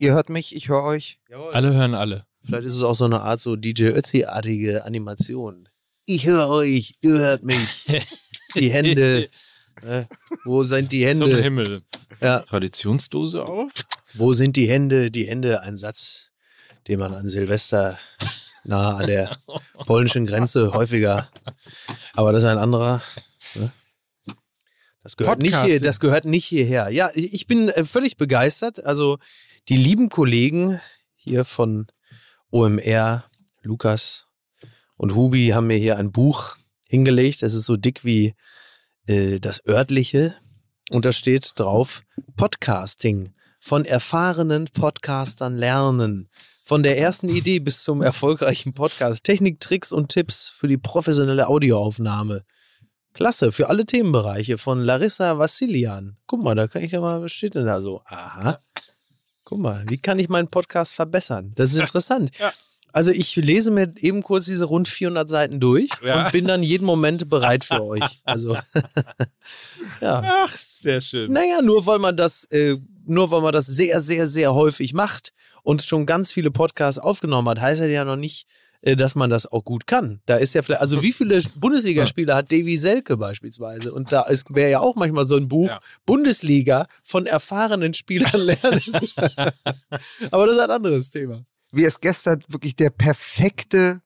Ihr hört mich, ich höre euch. Jawohl. Alle hören alle. Vielleicht ist es auch so eine Art so DJ Ötzi-artige Animation. Ich höre euch, ihr hört mich. Die Hände. Äh, wo sind die Zum Hände? Himmel. Ja. Traditionsdose auf. Wo sind die Hände? Die Hände, ein Satz, den man an Silvester nahe an der polnischen Grenze häufiger. Aber das ist ein anderer. ne? Das gehört, nicht hier, das gehört nicht hierher. Ja, ich ich bin äh, völlig begeistert. Also die lieben Kollegen hier von OMR, Lukas und Hubi haben mir hier ein Buch hingelegt. Es ist so dick wie äh, das örtliche. Und da steht drauf Podcasting. Von erfahrenen Podcastern lernen. Von der ersten Idee bis zum erfolgreichen Podcast. Technik, Tricks und Tipps für die professionelle Audioaufnahme. Klasse, für alle Themenbereiche von Larissa Vassilian. Guck mal, da kann ich ja mal, was steht denn da so? Aha. Guck mal, wie kann ich meinen Podcast verbessern? Das ist interessant. Ja. Also ich lese mir eben kurz diese rund 400 Seiten durch Ja. und bin dann jeden Moment bereit für euch. Also ja. Ach, sehr schön. Naja, nur weil man das, äh, nur weil man das sehr, sehr, sehr häufig macht und schon ganz viele Podcasts aufgenommen hat, heißt das ja noch nicht, dass man das auch gut kann. Da ist ja vielleicht, also wie viele Bundesligaspieler hat Davy Selke beispielsweise? Und da wäre ja auch manchmal so ein Buch, Ja. Bundesliga von erfahrenen Spielern lernen. Aber das ist ein anderes Thema. Mir ist gestern wirklich der perfekte,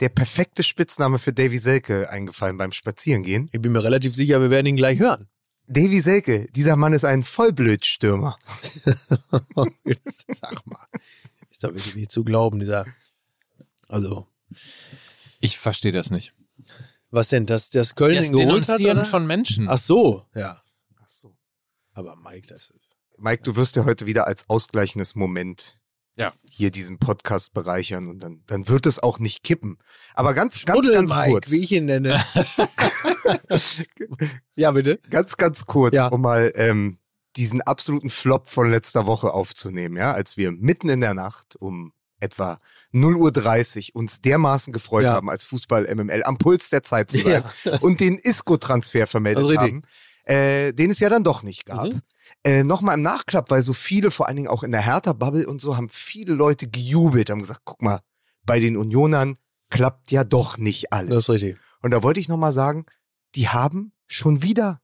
der perfekte Spitzname für Davy Selke eingefallen beim Spazierengehen. Ich bin mir relativ sicher, wir werden ihn gleich hören. Davy Selke, dieser Mann ist ein Vollblödstürmer. Sag mal. Ist doch wirklich nicht zu glauben, dieser. Also, Ich verstehe das nicht. was denn? Dass das Köln Das ihn geholt hat? Oder? von Menschen. Ach so, ja. Ach so. Aber Mike, das ist. Mike, du wirst ja heute wieder als ausgleichendes Moment Ja. hier diesen Podcast bereichern und dann, dann wird es auch nicht kippen. Aber ganz, ganz, ganz Mike, kurz. wie ich ihn nenne. ja, bitte. Ganz, ganz kurz, Ja. um mal ähm, diesen absoluten Flop von letzter Woche aufzunehmen, ja, als wir mitten in der Nacht um etwa 0.30 Uhr uns dermaßen gefreut Ja. haben, als Fußball MML am Puls der Zeit zu sein und den Isco-Transfer vermeldet richtig. haben, äh, den es ja dann doch nicht gab. Mhm. Äh, Nochmal im Nachklapp, weil so viele, vor allen Dingen auch in der Hertha-Bubble und so, haben viele Leute gejubelt, haben gesagt, guck mal, bei den Unionern klappt ja doch nicht alles. Das ist richtig. Und da wollte ich nochmal sagen, die haben schon wieder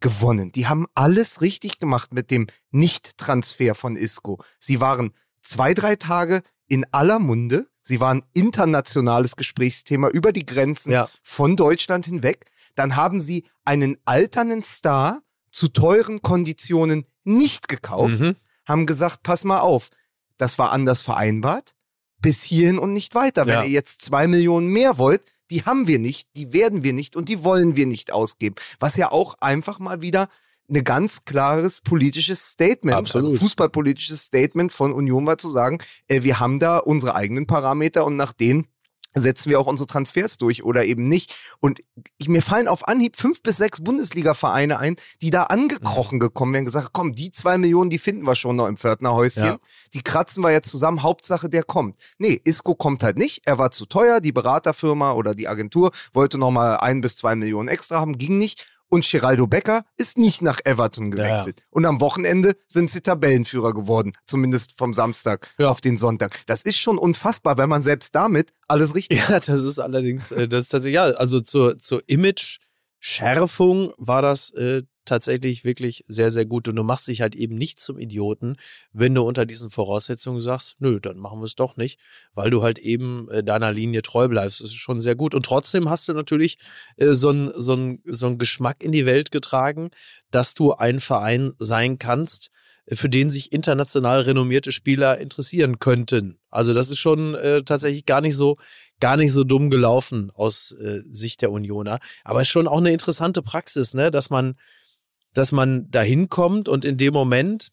gewonnen. Die haben alles richtig gemacht mit dem Nicht-Transfer von Isco. Sie waren zwei, drei Tage in aller Munde. Sie waren internationales Gesprächsthema über die Grenzen Ja. von Deutschland hinweg. Dann haben sie einen alternden Star zu teuren Konditionen nicht gekauft, Mhm. haben gesagt, pass mal auf, das war anders vereinbart, bis hierhin und nicht weiter. Wenn Ja. ihr jetzt zwei Millionen mehr wollt, die haben wir nicht, die werden wir nicht und die wollen wir nicht ausgeben. Was ja auch einfach mal wieder ein ganz klares politisches Statement, Absolut. also fußballpolitisches Statement von Union war zu sagen, äh, wir haben da unsere eigenen Parameter und nach denen setzen wir auch unsere Transfers durch oder eben nicht. Und ich, mir fallen auf Anhieb fünf bis sechs Bundesliga-Vereine ein, die da angekrochen gekommen wären, gesagt, komm, die zwei Millionen, die finden wir schon noch im Pförtnerhäuschen. Ja. Die kratzen wir jetzt zusammen, Hauptsache der kommt. Nee, Isco kommt halt nicht, er war zu teuer, die Beraterfirma oder die Agentur wollte nochmal ein bis zwei Millionen extra haben, ging nicht. Und Geraldo Becker ist nicht nach Everton gewechselt. Und am Wochenende sind sie Tabellenführer geworden, zumindest vom Samstag Ja. auf den Sonntag. Das ist schon unfassbar, wenn man selbst damit alles richtig Ja, das ist allerdings, äh, das ist tatsächlich, ja, also zur, zur Image-Schärfung war das äh, tatsächlich wirklich sehr, sehr gut. Und du machst dich halt eben nicht zum Idioten, wenn du unter diesen Voraussetzungen sagst, nö, dann machen wir es doch nicht, weil du halt eben äh, deiner Linie treu bleibst. Das ist schon sehr gut. Und trotzdem hast du natürlich äh, so einen so so ein Geschmack in die Welt getragen, dass du ein Verein sein kannst, für den sich international renommierte Spieler interessieren könnten. Also das ist schon äh, tatsächlich gar nicht so gar nicht so dumm gelaufen aus äh, Sicht der Unioner, aber ist schon auch eine interessante Praxis, ne, dass man dass man dahin kommt und in dem Moment,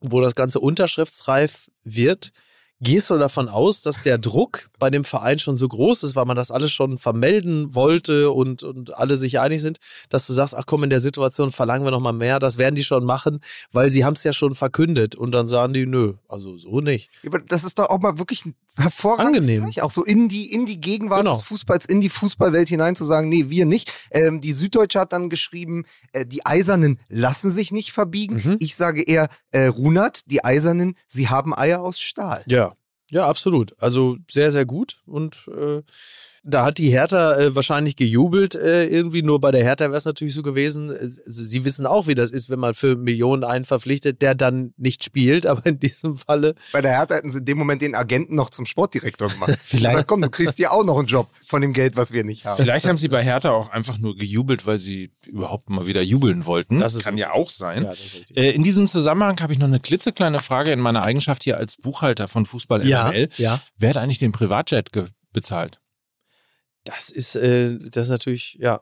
wo das ganze unterschriftsreif wird, Gehst du davon aus, dass der Druck bei dem Verein schon so groß ist, weil man das alles schon vermelden wollte und, und alle sich einig sind, dass du sagst, ach komm, in der Situation verlangen wir nochmal mehr, das werden die schon machen, weil sie haben es ja schon verkündet und dann sagen die, nö, also so nicht. Aber das ist doch auch mal wirklich ein hervorragendes Angenehm. Zeichen, auch so in die, in die Gegenwart Genau. des Fußballs, in die Fußballwelt hinein zu sagen, nee, wir nicht. Ähm, die Süddeutsche hat dann geschrieben, äh, die Eisernen lassen sich nicht verbiegen. Mhm. Ich sage eher, äh, Runert, die Eisernen, sie haben Eier aus Stahl. Ja, ja, absolut. Also sehr, sehr gut. Und äh, da hat die Hertha äh, wahrscheinlich gejubelt äh, irgendwie. Nur bei der Hertha wäre es natürlich so gewesen. äh, Sie wissen auch, wie das ist, wenn man für Millionen einen verpflichtet, der dann nicht spielt. Aber in diesem Falle Bei der Hertha hätten sie in dem Moment den Agenten noch zum Sportdirektor gemacht. Vielleicht- Gesagt, komm, du kriegst ja auch noch einen Job von dem Geld, was wir nicht haben. Vielleicht haben sie bei Hertha auch einfach nur gejubelt, weil sie überhaupt mal wieder jubeln wollten. Das ist Kann richtig. ja auch sein. Ja, das ist richtig. Äh, In diesem Zusammenhang habe ich noch eine klitzekleine Frage in meiner Eigenschaft hier als Buchhalter von Fußball ja, MML. ja. Wer hat eigentlich den Privatjet bezahlt? Das ist, äh, das ist natürlich, ja.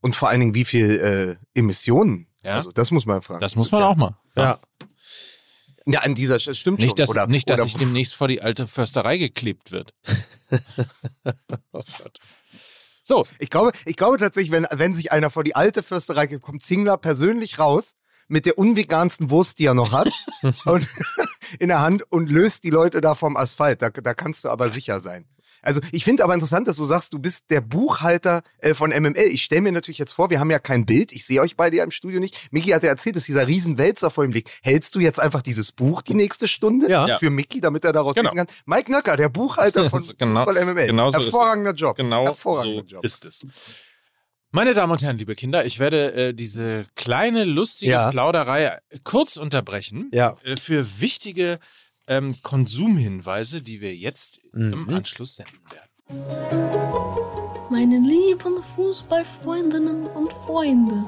Und vor allen Dingen, wie viel äh, Emissionen? Ja. Also, das muss man fragen. Das muss ist man ja, auch mal. Ja. Ja, an dieser Stelle stimmt Nicht, schon. dass, oder, nicht, dass oder, ich demnächst vor die alte Försterei geklebt wird. Oh Gott. So, Ich glaube, ich glaube tatsächlich, wenn, wenn sich einer vor die alte Fürsterei gibt, kommt Zingler persönlich raus mit der unvegansten Wurst, die er noch hat, und, in der Hand und löst die Leute da vom Asphalt. Da, da kannst du aber sicher sein. Also ich finde aber interessant, dass du sagst, du bist der Buchhalter äh, von MML. Ich stelle mir natürlich jetzt vor, wir haben ja kein Bild. Ich sehe euch beide ja im Studio nicht. Miki hat ja erzählt, dass dieser riesen Wälzer vor ihm liegt. Hältst du jetzt einfach dieses Buch die nächste Stunde Ja. für Miki, damit er daraus Genau. lesen kann? Mike Nöcker, der Buchhalter von Genau- Fußball MML. genau so. Hervorragender Job. genau Hervorragender so Job. ist es. Meine Damen und Herren, liebe Kinder, ich werde äh, diese kleine, lustige Ja. Plauderei kurz unterbrechen Ja. äh, für wichtige ähm, Konsumhinweise, die wir jetzt im Mhm. Anschluss senden werden. Meine lieben Fußballfreundinnen und Freunde,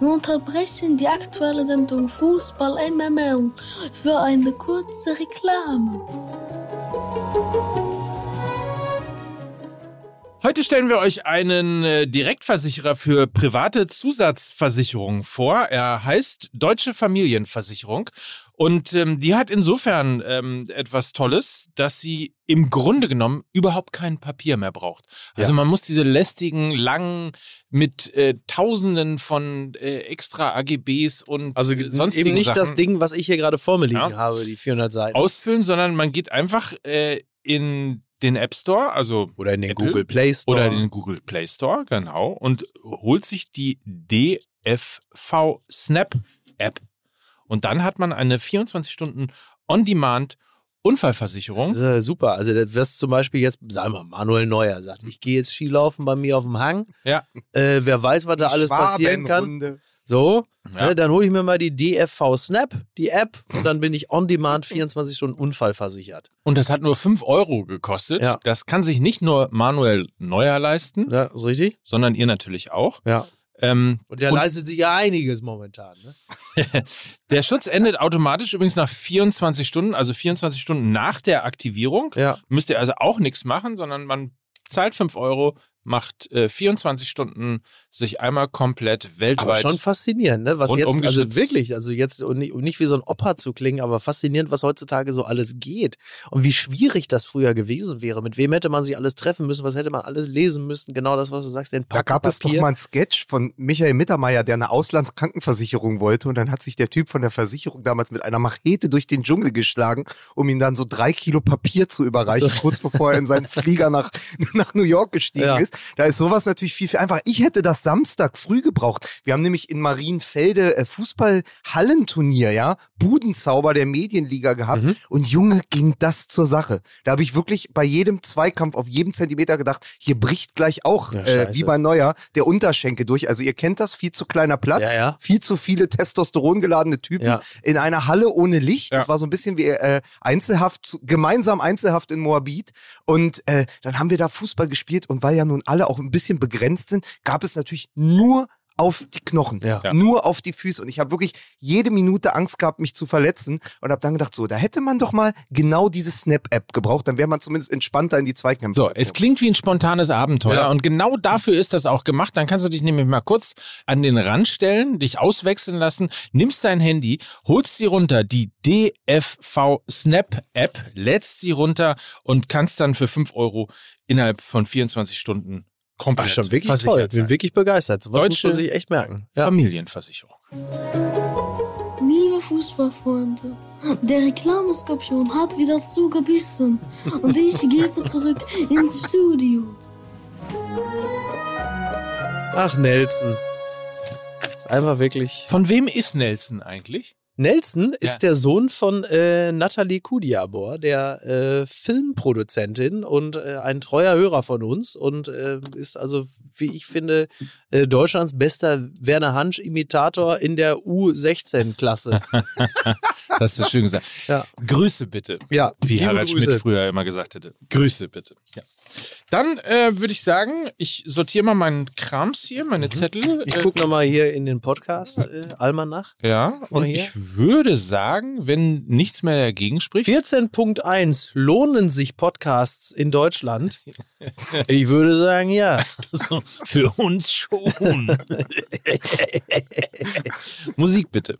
wir unterbrechen die aktuelle Sendung Fußball MML für eine kurze Reklame. Heute stellen wir euch einen äh, Direktversicherer für private Zusatzversicherungen vor. Er heißt Deutsche Familienversicherung. Und ähm, die hat insofern ähm, etwas Tolles, dass sie im Grunde genommen überhaupt kein Papier mehr braucht. Also Ja. man muss diese lästigen, langen, mit äh, Tausenden von äh, extra AGBs und Also äh, sonstigen eben nicht Sachen das Ding, was ich hier gerade vor mir liegen Ja. habe, die 400 Seiten. ausfüllen, sondern man geht einfach äh, in den App Store, also Oder in den Apple Google Play Store. oder den Google Play Store, genau, und holt sich die DFV Snap App. Und dann hat man eine 24 Stunden On-Demand Das Unfallversicherung. ist äh, super. Also, das wirst zum Beispiel jetzt, sagen wir, mal, Manuel Neuer sagt, ich gehe jetzt Skilaufen bei mir auf dem Hang. Ja. Äh, wer weiß, was da alles passieren kann. So, Ja. ne, dann hole ich mir mal die DFV Snap, die App, und dann bin ich on demand 24 Stunden unfallversichert. Und das hat nur 5 Euro gekostet. Ja. Das kann sich nicht nur Manuel Neuer leisten, Ja, ist richtig? sondern ihr natürlich auch. Ja. Ähm, Und der Und- leistet sich ja einiges momentan. Ne? der Schutz endet automatisch übrigens nach 24 Stunden, also 24 Stunden nach der Aktivierung. Ja. Müsst ihr also auch nichts machen, sondern man zahlt 5 Euro, macht äh, 24 Stunden sich einmal komplett Aber weltweit. schon faszinierend, ne? Was jetzt, also wirklich, also jetzt, und nicht, und nicht wie so ein Opa zu klingen, aber faszinierend, was heutzutage so alles geht. Und wie schwierig das früher gewesen wäre. Mit wem hätte man sich alles treffen müssen? Was hätte man alles lesen müssen? Genau das, was du sagst, den Da Pack gab es doch Papier. mal einen Sketch von Michael Mittermeier, der eine Auslandskrankenversicherung wollte und dann hat sich der Typ von der Versicherung damals mit einer Machete durch den Dschungel geschlagen, um ihm dann so drei Kilo Papier zu überreichen, So. kurz bevor er in seinen Flieger nach, nach New York gestiegen Ja. ist. Da ist sowas natürlich viel, viel einfacher. Ich hätte das Samstag früh gebraucht. Wir haben nämlich in Marienfelde äh, Fußball-Hallenturnier, ja, Budenzauber der Medienliga gehabt Mhm. und Junge ging das zur Sache. Da habe ich wirklich bei jedem Zweikampf auf jedem Zentimeter gedacht, hier bricht gleich auch, Ja, äh, wie bei Neuer, der Unterschenkel durch. Also ihr kennt das, viel zu kleiner Platz, Ja, ja. viel zu viele Testosteron geladene Typen Ja. in einer Halle ohne Licht. Das war so ein bisschen wie äh, Einzelhaft, gemeinsam Einzelhaft in Moabit. Und äh, dann haben wir da Fußball gespielt und weil ja nun alle auch ein bisschen begrenzt sind, gab es natürlich nur auf die Knochen, Ja. Nur auf die Füße. Und ich habe wirklich jede Minute Angst gehabt, mich zu verletzen und habe dann gedacht, so, da hätte man doch mal genau diese Snap-App gebraucht, dann wäre man zumindest entspannter in die Zweikämpfe. So, es klingt wie ein spontanes Abenteuer Ja. und genau dafür ist das auch gemacht. Dann kannst du dich nämlich mal kurz an den Rand stellen, dich auswechseln lassen, nimmst dein Handy, holst sie runter, die DFV Snap App, lädst sie runter und kannst dann für 5 Euro innerhalb von 24 Stunden komplett Ach, schon wirklich toll. Bin sein. wirklich begeistert. So was muss Deutsche man sich echt merken. Ja. Familienversicherung. Liebe Fußballfreunde, der Reklameskorpion hat wieder zugebissen und ich gebe zurück ins Studio. Ach, Nelson. Ist einfach wirklich. Von wem ist Nelson eigentlich? Nelson ist Ja. der Sohn von äh, Nathalie Kudiabor, der äh, Filmproduzentin und äh, ein treuer Hörer von uns und äh, ist also, wie ich finde, äh, Deutschlands bester Werner Hansch-Imitator in der U16-Klasse. Das hast du schön gesagt. Ja. Grüße bitte. ja, Wie Harald Grüße. Schmidt früher immer gesagt hätte. Grüße bitte. Ja. Dann äh, würde ich sagen, ich sortiere mal meinen Krams hier, meine Zettel. Ich äh, gucke nochmal hier in den Podcast, äh, Almanach. Ja, und hier. ich würde sagen, wenn nichts mehr dagegen spricht, 14.1 lohnen sich Podcasts in Deutschland? Ich würde sagen, ja. so, für uns schon. Musik bitte.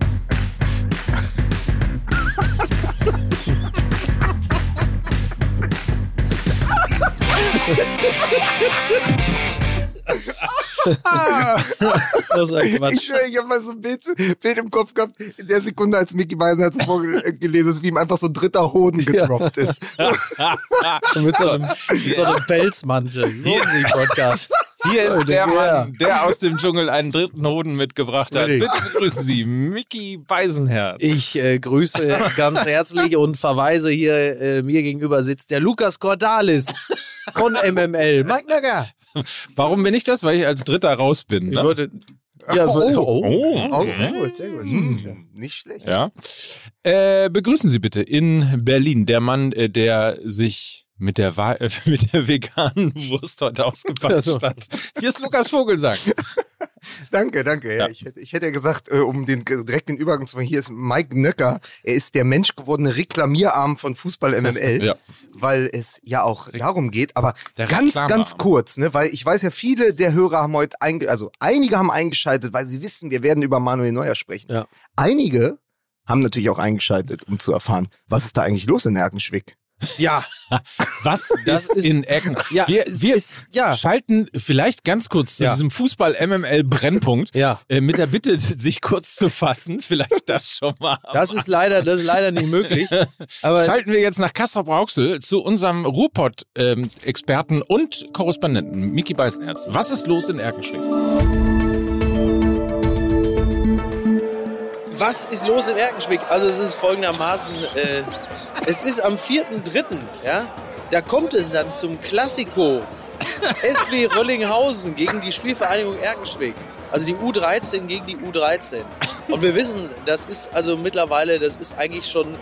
Das ist ein Ich Quatsch. schwöre, ich habe mal so ein Bild, Bild im Kopf gehabt, in der Sekunde, als Mickey Beisenherz das vorgelesen ist, wie ihm einfach so ein dritter Hoden gedroppt ist. Mit so einem, mit so einem Pelzmantel. Lohnen sich Podcast. Hier ist der. Mann, der aus dem Dschungel einen dritten Hoden mitgebracht hat. Bitte begrüßen Sie Mickey Beisenherz. Ich äh, grüße ganz herzlich und verweise hier, äh, mir gegenüber sitzt der Lukas Cordalis von MML. Mike Nöcker. Warum bin ich das? Weil ich als Dritter raus bin. Ich Ne? wollte. Ja, so, Oh. Oh, Oh, sehr gut, sehr gut. Hm, nicht schlecht. Ja. Äh, begrüßen Sie bitte in Berlin der Mann, äh, der sich mit der, Wa äh, mit der veganen Wurst heute ausgepasst Also. hat. Hier ist Lukas Vogelsang. Danke, danke. Ja. Ich, hätte, ich hätte ja gesagt, äh, um den direkt den Übergang zu machen, hier ist Mike Nöcker. Er ist der menschgewordene Reklamierarm von Fußball MML, Ja. weil es ja auch darum geht. Aber ganz, ganz kurz, ne, weil ich weiß ja, viele der Hörer haben heute, also einige haben eingeschaltet, weil sie wissen, wir werden über Manuel Neuer sprechen. Ja. Einige haben natürlich auch eingeschaltet, um zu erfahren, was ist da eigentlich los in Erkenschwick. Ja, Was Das ist, ist- in Ecken? ja, wir wir ist- ja. schalten vielleicht ganz kurz zu Ja. diesem Fußball-MML-Brennpunkt ja. äh, mit der Bitte, sich kurz zu fassen. Vielleicht das schon mal. Das ist leider, das ist leider nicht möglich. Aber Schalten wir jetzt nach Kastrop Rauxel zu unserem Ruhrpott-Experten und Korrespondenten Miki Beisenherz. Was ist los in Erkenschwick? Was ist los in Erkenschwick? Also es ist folgendermaßen, äh, es ist am 4.3., ja, da kommt es dann zum Klassiko SW Röllinghausen gegen die Spielvereinigung Erkenschwick. Also die U13 gegen die U13. Und wir wissen, das ist also mittlerweile, das ist eigentlich schon,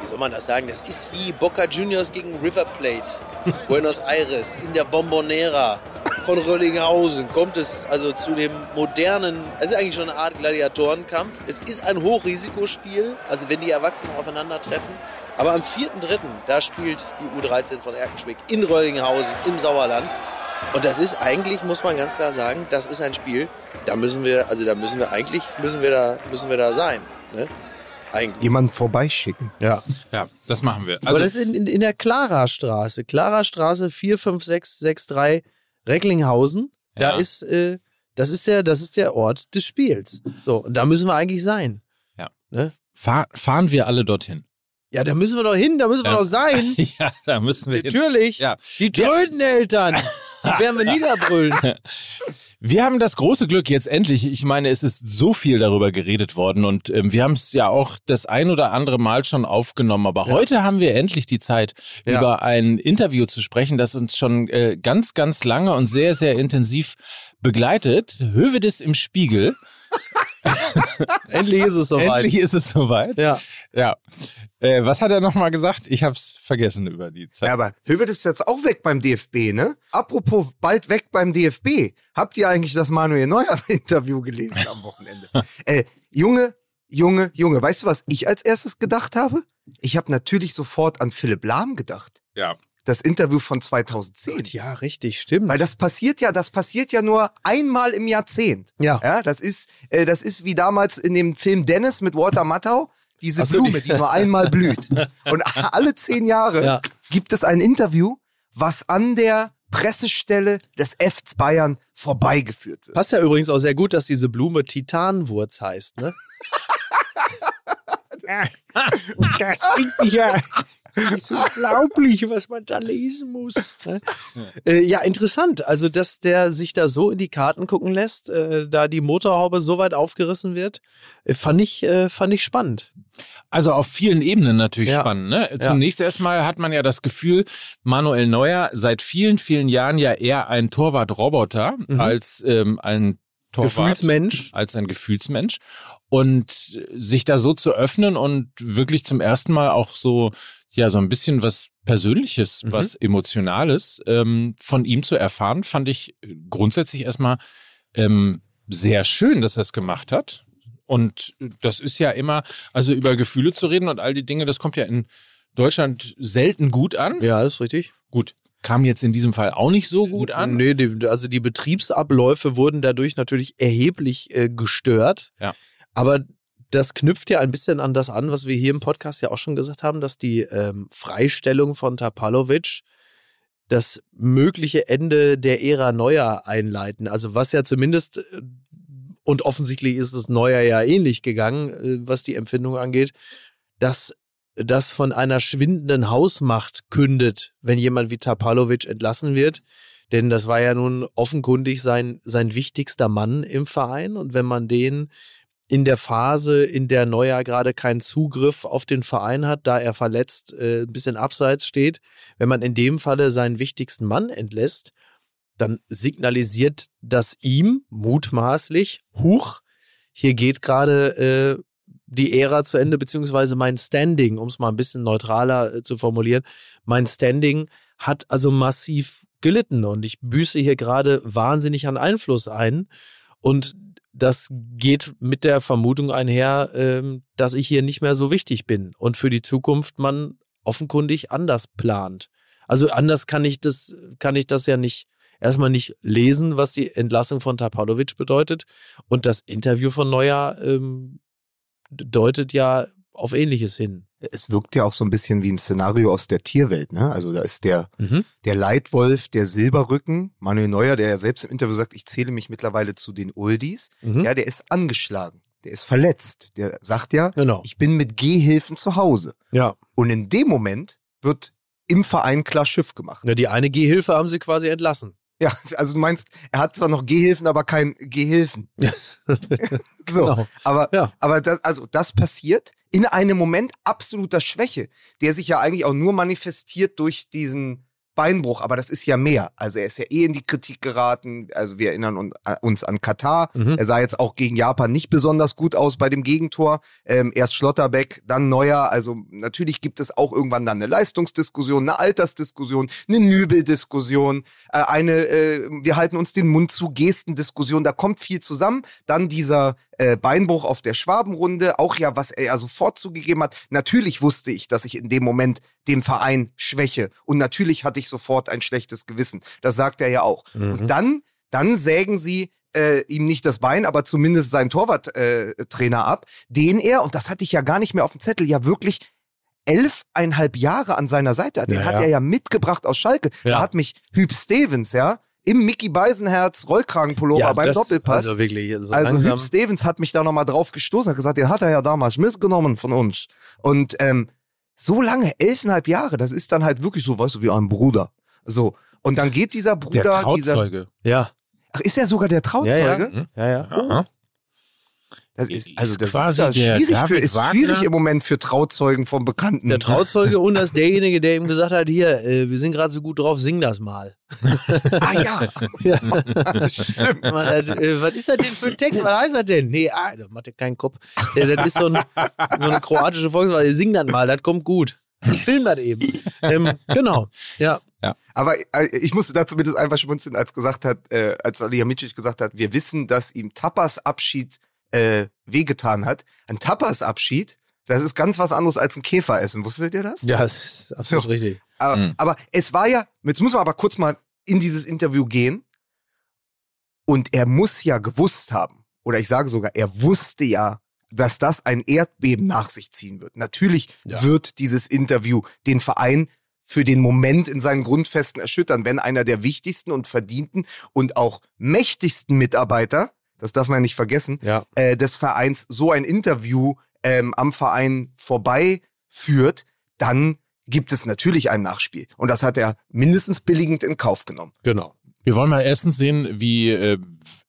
wie soll man das sagen, das ist wie Boca Juniors gegen River Plate, Buenos Aires, in der Bombonera von Röllinghausen kommt es also zu dem modernen, es ist eigentlich schon eine Art Gladiatorenkampf. Es ist ein Hochrisikospiel, also wenn die Erwachsenen aufeinandertreffen. Aber am 4.3., da spielt die U13 von Erkenschwick in Röllinghausen im Sauerland. Und das ist eigentlich, muss man ganz klar sagen, das ist ein Spiel, da müssen wir, also da müssen wir eigentlich, müssen wir da, müssen wir da sein. Ne? Eigentlich. Jemanden vorbeischicken. Ja. Ja, das machen wir. Aber Also, das ist in, in, in der Clara-Straße. Clara-Straße 45663 Recklinghausen. Da Ja. ist, äh, das ist der, das ist der Ort des Spiels. So, und da müssen wir eigentlich sein. fahr, fahren wir alle dorthin. Ja, da müssen wir doch hin, da müssen wir Ja. doch sein. ja, da müssen wir hin. Natürlich. Ja. Die Tröteneltern. Die werden wir niederbrüllen. Wir haben das große Glück jetzt endlich. Ich meine, es ist so viel darüber geredet worden und ähm, wir haben es ja auch das ein oder andere Mal schon aufgenommen. Aber Ja. heute haben wir endlich die Zeit, Ja. über ein Interview zu sprechen, das uns schon äh, ganz, ganz lange und sehr, sehr intensiv begleitet. Hövedes im Spiegel. Endlich ist es soweit. Endlich ist es soweit. Ja. Ja. Äh, was hat er nochmal gesagt? Ich hab's vergessen über die Zeit. Ja, aber Höwert ist jetzt auch weg beim DFB, ne? Apropos bald weg beim DFB. Habt ihr eigentlich das Manuel Neuer-Interview gelesen am Wochenende? äh, Junge, Junge, Junge, weißt du, was ich als erstes gedacht habe? Ich habe natürlich sofort an Philipp Lahm gedacht. Ja. Das Interview von 2010. Ja, richtig, stimmt. Weil das passiert ja, das passiert ja nur einmal im Jahrzehnt. Ja. Ja, das ist, äh, das ist wie damals in dem Film Dennis mit Walter Matthau, diese so, Blume, die- die nur einmal blüht. Und alle zehn Jahre Ja. gibt es ein Interview, was an der Pressestelle des FC Bayern vorbeigeführt wird. Passt ja übrigens auch sehr gut, dass diese Blume Titanwurz heißt, ne? das bringt mich ja. Das ist unglaublich, was man da lesen muss. ne? Äh, ja, interessant. Also, dass der sich da so in die Karten gucken lässt, äh, da die Motorhaube so weit aufgerissen wird, äh, fand ich, äh, fand ich spannend. Also auf vielen Ebenen natürlich Ja. spannend. Ne? Zunächst erstmal hat man ja das Gefühl, Manuel Neuer seit vielen, vielen Jahren ja eher ein Torwart-Roboter als ähm, ein Torwart. Gefühlsmensch. Als ein Gefühlsmensch. Und sich da so zu öffnen und wirklich zum ersten Mal auch so, ja, so ein bisschen was Persönliches, Mhm. was Emotionales ähm, von ihm zu erfahren, fand ich grundsätzlich erstmal ähm, sehr schön, dass er es gemacht hat. Und das ist ja immer, also über Gefühle zu reden und all die Dinge, das kommt ja in Deutschland selten gut an. Ja, das ist richtig. Gut, kam jetzt in diesem Fall auch nicht so gut an. Nee, die, also die Betriebsabläufe wurden dadurch natürlich erheblich äh, gestört. Ja. Aber das knüpft ja ein bisschen an das an, was wir hier im Podcast ja auch schon gesagt haben, dass die ähm, Freistellung von Tapalovic das mögliche Ende der Ära Neuer einleiten. Also was ja zumindest, äh, und offensichtlich ist es Neuer ja ähnlich gegangen, äh, was die Empfindung angeht, dass das von einer schwindenden Hausmacht kündet, wenn jemand wie Tapalovic entlassen wird. Denn das war ja nun offenkundig sein, sein wichtigster Mann im Verein. Und wenn man den in der Phase, in der Neuer gerade keinen Zugriff auf den Verein hat, da er verletzt äh, ein bisschen abseits steht, wenn man in dem Falle seinen wichtigsten Mann entlässt, dann signalisiert das ihm mutmaßlich, huch, hier geht gerade äh, die Ära zu Ende, beziehungsweise mein Standing, um es mal ein bisschen neutraler äh, zu formulieren, mein Standing hat also massiv gelitten. Und ich büße hier gerade wahnsinnig an Einfluss ein. Und das geht mit der Vermutung einher, ähm, dass ich hier nicht mehr so wichtig bin und für die Zukunft man offenkundig anders plant. Also anders kann ich das, kann ich das ja nicht erstmal nicht lesen, was die Entlassung von Tapalovic bedeutet. Und das Interview von Neuer ähm, deutet ja auf Ähnliches hin. Es wirkt ja auch so ein bisschen wie ein Szenario aus der Tierwelt, ne? Also da ist der, Mhm. der Leitwolf, der Silberrücken, Manuel Neuer, der ja selbst im Interview sagt, ich zähle mich mittlerweile zu den Uldis. Mhm. Ja, der ist angeschlagen. Der ist verletzt. Der sagt ja, Genau. ich bin mit Gehhilfen zu Hause. Ja. Und in dem Moment wird im Verein klar Schiff gemacht. ja. Die eine Gehhilfe haben sie quasi entlassen. Ja, also du meinst, er hat zwar noch Gehhilfen, aber kein Gehilfen. so, Genau. aber, Ja. aber das, also das passiert in einem Moment absoluter Schwäche, der sich ja eigentlich auch nur manifestiert durch diesen Beinbruch, aber das ist ja mehr. Also er ist ja eh in die Kritik geraten. Also wir erinnern uns, äh, uns an Katar. Mhm. Er sah jetzt auch gegen Japan nicht besonders gut aus bei dem Gegentor. Ähm, erst Schlotterbeck, dann Neuer. Also natürlich gibt es auch irgendwann dann eine Leistungsdiskussion, eine Altersdiskussion, eine Nübeldiskussion, äh, eine äh, wir halten uns den Mund zu Gestendiskussion. Da kommt viel zusammen. Dann dieser äh, Beinbruch auf der Schwabenrunde, auch ja, was er ja sofort zugegeben hat. Natürlich wusste ich, dass ich in dem Moment dem Verein schwäche. Und natürlich hatte ich sofort ein schlechtes Gewissen. Das sagt er ja auch. Mhm. Und dann, dann sägen sie äh, ihm nicht das Bein, aber zumindest seinen Torwarttrainer äh, ab, den er, und das hatte ich ja gar nicht mehr auf dem Zettel, ja wirklich elfeinhalb Jahre an seiner Seite hat. Den Ja, hat ja. er ja mitgebracht aus Schalke. Ja. Da hat mich Hüb Stevens, ja, im Mickey Beisenherz Rollkragenpullover beim das- Doppelpass. Also wirklich, so Also langsam. Hüb Stevens hat mich da nochmal drauf gestoßen, hat gesagt, den hat er ja damals mitgenommen von uns. Und ähm, so lange, elfeinhalb Jahre, das ist dann halt wirklich so, weißt du, wie ein Bruder. So. Und dann geht dieser Der Bruder, dieser. Trauzeuge. Ja, Ach, ist er sogar der ja, Trauzeuge? ja. ja, ja. Aha. Das ist, Ist also das quasi ist, ja der schwierig, für, ist Wagner. schwierig im Moment für Trauzeugen von Bekannten. Der Trauzeuge und das derjenige, der ihm gesagt hat, hier, äh, wir sind gerade so gut drauf, sing das mal. ah ja, Ja. stimmt. Man äh, was ist das denn für ein Text? Was heißt das denn? Nee, ah, das macht ja keinen Kopf. Äh, das ist so, ein, so eine kroatische Volkswahl. Sing das mal, das kommt gut. Ich film das eben. Ähm, genau, ja. Aber äh, ich musste dazu zumindest einfach schmunzeln, als gesagt hat, äh, als Salihamidzic gesagt hat, wir wissen, dass ihm Tapas Abschied äh, wehgetan hat. Ein Tapas Abschied, das ist ganz was anderes als ein Käferessen. Wusstet ihr das? Ja, das ist absolut Ja. richtig. Aber, Mhm. aber es war ja, jetzt muss man aber kurz mal in dieses Interview gehen. Und er muss ja gewusst haben, oder ich sage sogar, er wusste ja, dass das ein Erdbeben nach sich ziehen wird. Natürlich Ja. wird dieses Interview den Verein für den Moment in seinen Grundfesten erschüttern, wenn einer der wichtigsten und verdienten und auch mächtigsten Mitarbeiter, das darf man nicht vergessen, Ja. äh, des Vereins so ein Interview ähm, am Verein vorbeiführt, dann gibt es natürlich ein Nachspiel. Und das hat er mindestens billigend in Kauf genommen. Genau. Wir wollen mal erstens sehen, wie äh,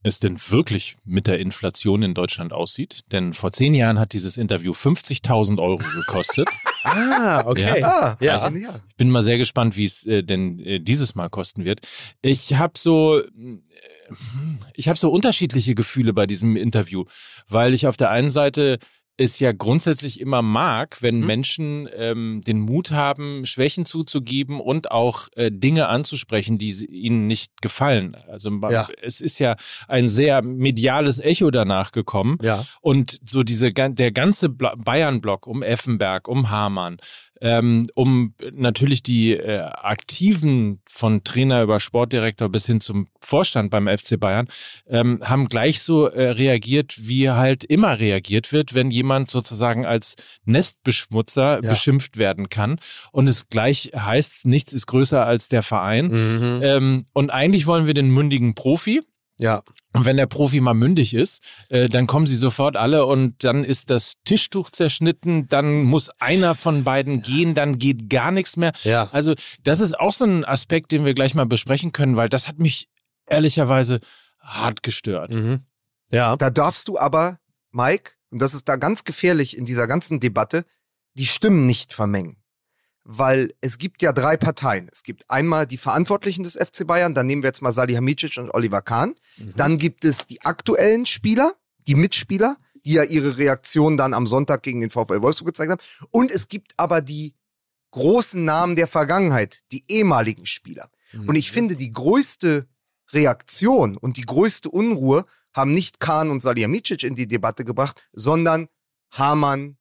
es denn wirklich mit der Inflation in Deutschland aussieht. Denn vor zehn Jahren hat dieses Interview 50.000 Euro gekostet. Ah, okay. Ah, Ja. genial. Ich bin mal sehr gespannt, wie es äh, denn äh, dieses Mal kosten wird. Ich habe so, äh, ich habe so unterschiedliche Gefühle bei diesem Interview, weil ich auf der einen Seite es ja grundsätzlich immer mag, wenn Mhm. Menschen ähm, den Mut haben, Schwächen zuzugeben und auch äh, Dinge anzusprechen, die ihnen nicht gefallen. Also Ja. es ist ja ein sehr mediales Echo danach gekommen. Ja. Und so diese der ganze Bayern-Block um Effenberg, um Hamann, ähm, um natürlich die äh, Aktiven von Trainer über Sportdirektor bis hin zum Vorstand beim FC Bayern, ähm, haben gleich so äh, reagiert, wie halt immer reagiert wird, wenn jemand sozusagen als Nestbeschmutzer Ja. beschimpft werden kann. Und es gleich heißt, nichts ist größer als der Verein. Mhm. Ähm, und eigentlich wollen wir den mündigen Profi. Ja. Und wenn der Profi mal mündig ist, äh, dann kommen sie sofort alle und dann ist das Tischtuch zerschnitten, dann muss einer von beiden gehen, dann geht gar nichts mehr. Ja. Also das ist auch so ein Aspekt, den wir gleich mal besprechen können, weil das hat mich ehrlicherweise hart gestört. Mhm. Ja. Da darfst du aber, Mike, und das ist da ganz gefährlich in dieser ganzen Debatte, die Stimmen nicht vermengen. Weil es gibt ja drei Parteien. Es gibt einmal die Verantwortlichen des FC Bayern, dann nehmen wir jetzt mal Salihamidzic und Oliver Kahn. Mhm. Dann gibt es die aktuellen Spieler, die Mitspieler, die ja ihre Reaktion dann am Sonntag gegen den VfL Wolfsburg gezeigt haben. Und es gibt aber die großen Namen der Vergangenheit, die ehemaligen Spieler. Mhm. Und ich finde, die größte Reaktion und die größte Unruhe haben nicht Kahn und Salihamidzic in die Debatte gebracht, sondern Hamann,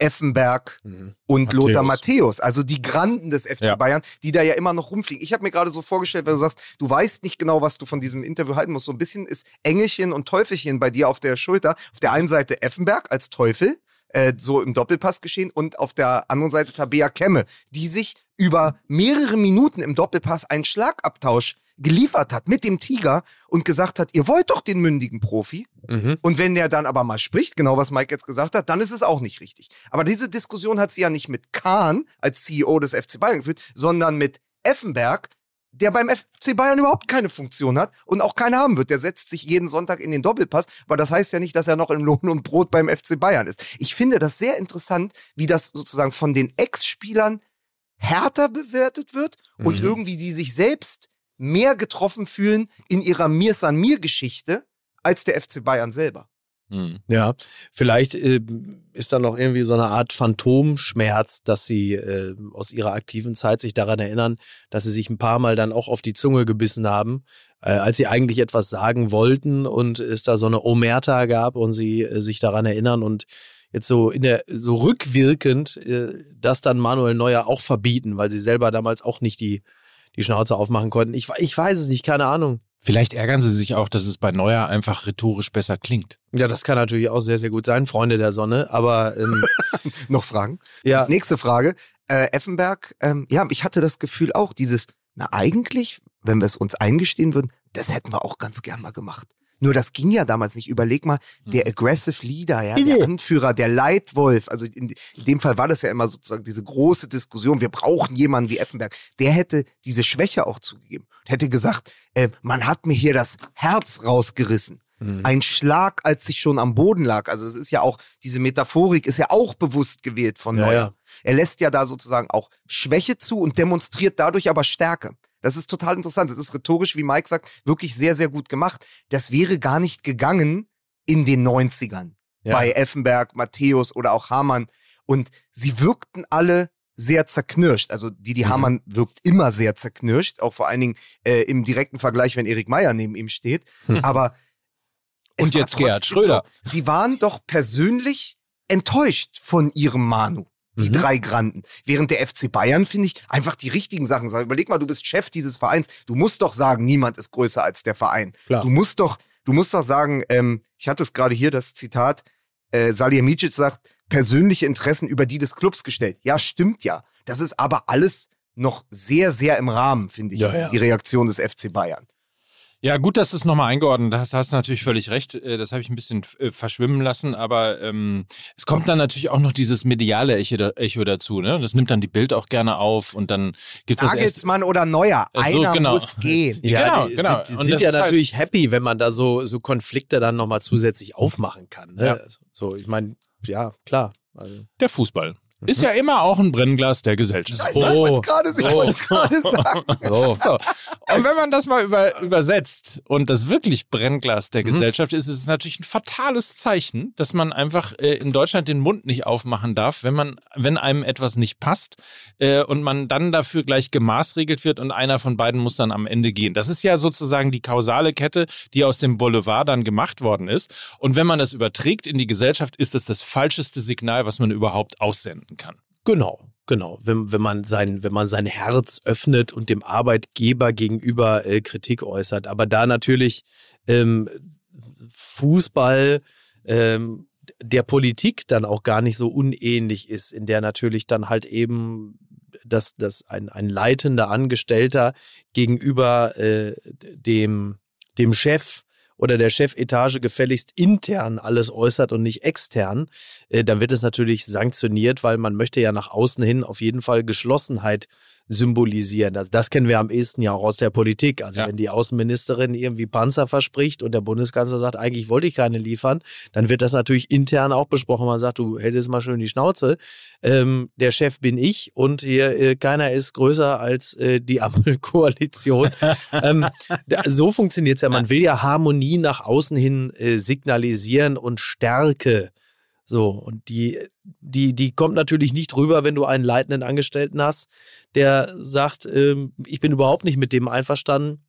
Effenberg Mhm. und Matthäus. Lothar Matthäus, also die Granden des FC Ja. Bayern, die da ja immer noch rumfliegen. Ich habe mir gerade so vorgestellt, wenn du sagst, du weißt nicht genau, was du von diesem Interview halten musst. So ein bisschen ist Engelchen und Teufelchen bei dir auf der Schulter. Auf der einen Seite Effenberg als Teufel, äh, so im Doppelpass geschehen, und auf der anderen Seite Tabea Kemme, die sich über mehrere Minuten im Doppelpass einen Schlagabtausch geliefert hat mit dem Tiger und gesagt hat, ihr wollt doch den mündigen Profi. Mhm. Und wenn der dann aber mal spricht, genau was Mike jetzt gesagt hat, dann ist es auch nicht richtig. Aber diese Diskussion hat sie ja nicht mit Kahn als CEO des FC Bayern geführt, sondern mit Effenberg, der beim FC Bayern überhaupt keine Funktion hat und auch keine haben wird. Der setzt sich jeden Sonntag in den Doppelpass, aber das heißt ja nicht, dass er noch in Lohn und Brot beim FC Bayern ist. Ich finde das sehr interessant, wie das sozusagen von den Ex-Spielern härter bewertet wird und Mhm. irgendwie die sich selbst mehr getroffen fühlen in ihrer Mir san mir Geschichte als der FC Bayern selber. Hm. Ja, vielleicht äh, ist da noch irgendwie so eine Art Phantomschmerz, dass sie äh, aus ihrer aktiven Zeit sich daran erinnern, dass sie sich ein paar Mal dann auch auf die Zunge gebissen haben, äh, als sie eigentlich etwas sagen wollten und es da so eine Omerta gab und sie äh, sich daran erinnern und jetzt so in der so rückwirkend äh, das dann Manuel Neuer auch verbieten, weil sie selber damals auch nicht die die Schnauze aufmachen konnten. Ich, ich weiß es nicht, keine Ahnung. Vielleicht ärgern sie sich auch, dass es bei Neuer einfach rhetorisch besser klingt. Ja, das kann natürlich auch sehr, sehr gut sein, Freunde der Sonne. Aber ähm, Noch Fragen? ja, Nächste Frage. Äh, Effenberg, ähm, ja, ich hatte das Gefühl auch, dieses, na eigentlich, wenn wir es uns eingestehen würden, das hätten wir auch ganz gern mal gemacht. Nur das ging ja damals nicht. Überleg mal, der Aggressive Leader, ja, der Anführer, der Leitwolf, also in, in dem Fall war das ja immer sozusagen diese große Diskussion, wir brauchen jemanden wie Effenberg. Der hätte diese Schwäche auch zugegeben und hätte gesagt, äh, man hat mir hier das Herz rausgerissen. mhm. ein Schlag, als sich schon am Boden lag. Also es ist ja auch, diese Metaphorik ist ja auch bewusst gewählt von Neuer. Ja. Er lässt ja da sozusagen auch Schwäche zu und demonstriert dadurch aber Stärke. Das ist total interessant. Das ist rhetorisch, wie Mike sagt, wirklich sehr, sehr gut gemacht. Das wäre gar nicht gegangen in den 90ern. Ja. Bei Effenberg, Matthäus oder auch Hamann. Und sie wirkten alle sehr zerknirscht. Also Didi mhm. Hamann wirkt immer sehr zerknirscht, auch vor allen Dingen äh, im direkten Vergleich, wenn Erik Meyer neben ihm steht. Mhm. Aber und jetzt Gerhard Schröder. Sie waren doch persönlich enttäuscht von ihrem Manu. Die mhm. drei Granden. Während der FC Bayern, finde ich, einfach die richtigen Sachen sagen. Überleg mal, du bist Chef dieses Vereins. Du musst doch sagen, niemand ist größer als der Verein. Klar. Du musst doch, du musst doch sagen, ähm, ich hatte es gerade hier, das Zitat, äh, Salihamidzic sagt, persönliche Interessen über die des Clubs gestellt. Ja, stimmt ja. Das ist aber alles noch sehr, sehr im Rahmen, finde ich, ja, ja. die Reaktion des FC Bayern. Ja, gut, dass du es nochmal eingeordnet hast. Hast natürlich völlig recht. Äh, das habe ich ein bisschen äh, verschwimmen lassen. Aber ähm, es kommt dann natürlich auch noch dieses mediale Echo, dazu. Ne? Das nimmt dann die Bild auch gerne auf und dann gibt's das Nagelsmann oder Neuer. Einer so, genau. muss gehen. Ja, genau, die, genau. Die, die sind ja natürlich halt happy, wenn man da so, so Konflikte dann nochmal zusätzlich aufmachen kann. Ne? Ja. So, ich meine, ja, klar. Also. Der Fußball. Ist ja immer auch ein Brennglas der Gesellschaft. Ich oh. wollte gerade oh. sagen. Oh. So. Und wenn man das mal über, übersetzt und das wirklich Brennglas der mhm. Gesellschaft ist, ist es natürlich ein fatales Zeichen, dass man einfach äh, in Deutschland den Mund nicht aufmachen darf, wenn man, wenn einem etwas nicht passt äh, und man dann dafür gleich gemaßregelt wird und einer von beiden muss dann am Ende gehen. Das ist ja sozusagen die kausale Kette, die aus dem Boulevard dann gemacht worden ist. Und wenn man das überträgt in die Gesellschaft, ist das das falscheste Signal, was man überhaupt aussenden finden kann. Genau, genau. Wenn, wenn, man sein, wenn man sein Herz öffnet und dem Arbeitgeber gegenüber äh, Kritik äußert. Aber da natürlich ähm, Fußball ähm, der Politik dann auch gar nicht so unähnlich ist, in der natürlich dann halt eben dass, dass ein, ein leitender Angestellter gegenüber äh, dem, dem Chef oder der Chefetage gefälligst intern alles äußert und nicht extern, äh, dann wird es natürlich sanktioniert, weil man möchte ja nach außen hin auf jeden Fall Geschlossenheit symbolisieren. Das, das kennen wir am ehesten ja auch aus der Politik. Also ja. wenn die Außenministerin irgendwie Panzer verspricht und der Bundeskanzler sagt, eigentlich wollte ich keine liefern, dann wird das natürlich intern auch besprochen. Man sagt, du hältst jetzt mal schön die Schnauze. Ähm, der Chef bin ich und hier äh, keiner ist größer als äh, die Ampelkoalition. ähm, so funktioniert es ja. Man will ja Harmonie nach außen hin äh, signalisieren und Stärke. So, und die, die, die kommt natürlich nicht rüber, wenn du einen leitenden Angestellten hast, der sagt, ähm, ich bin überhaupt nicht mit dem einverstanden,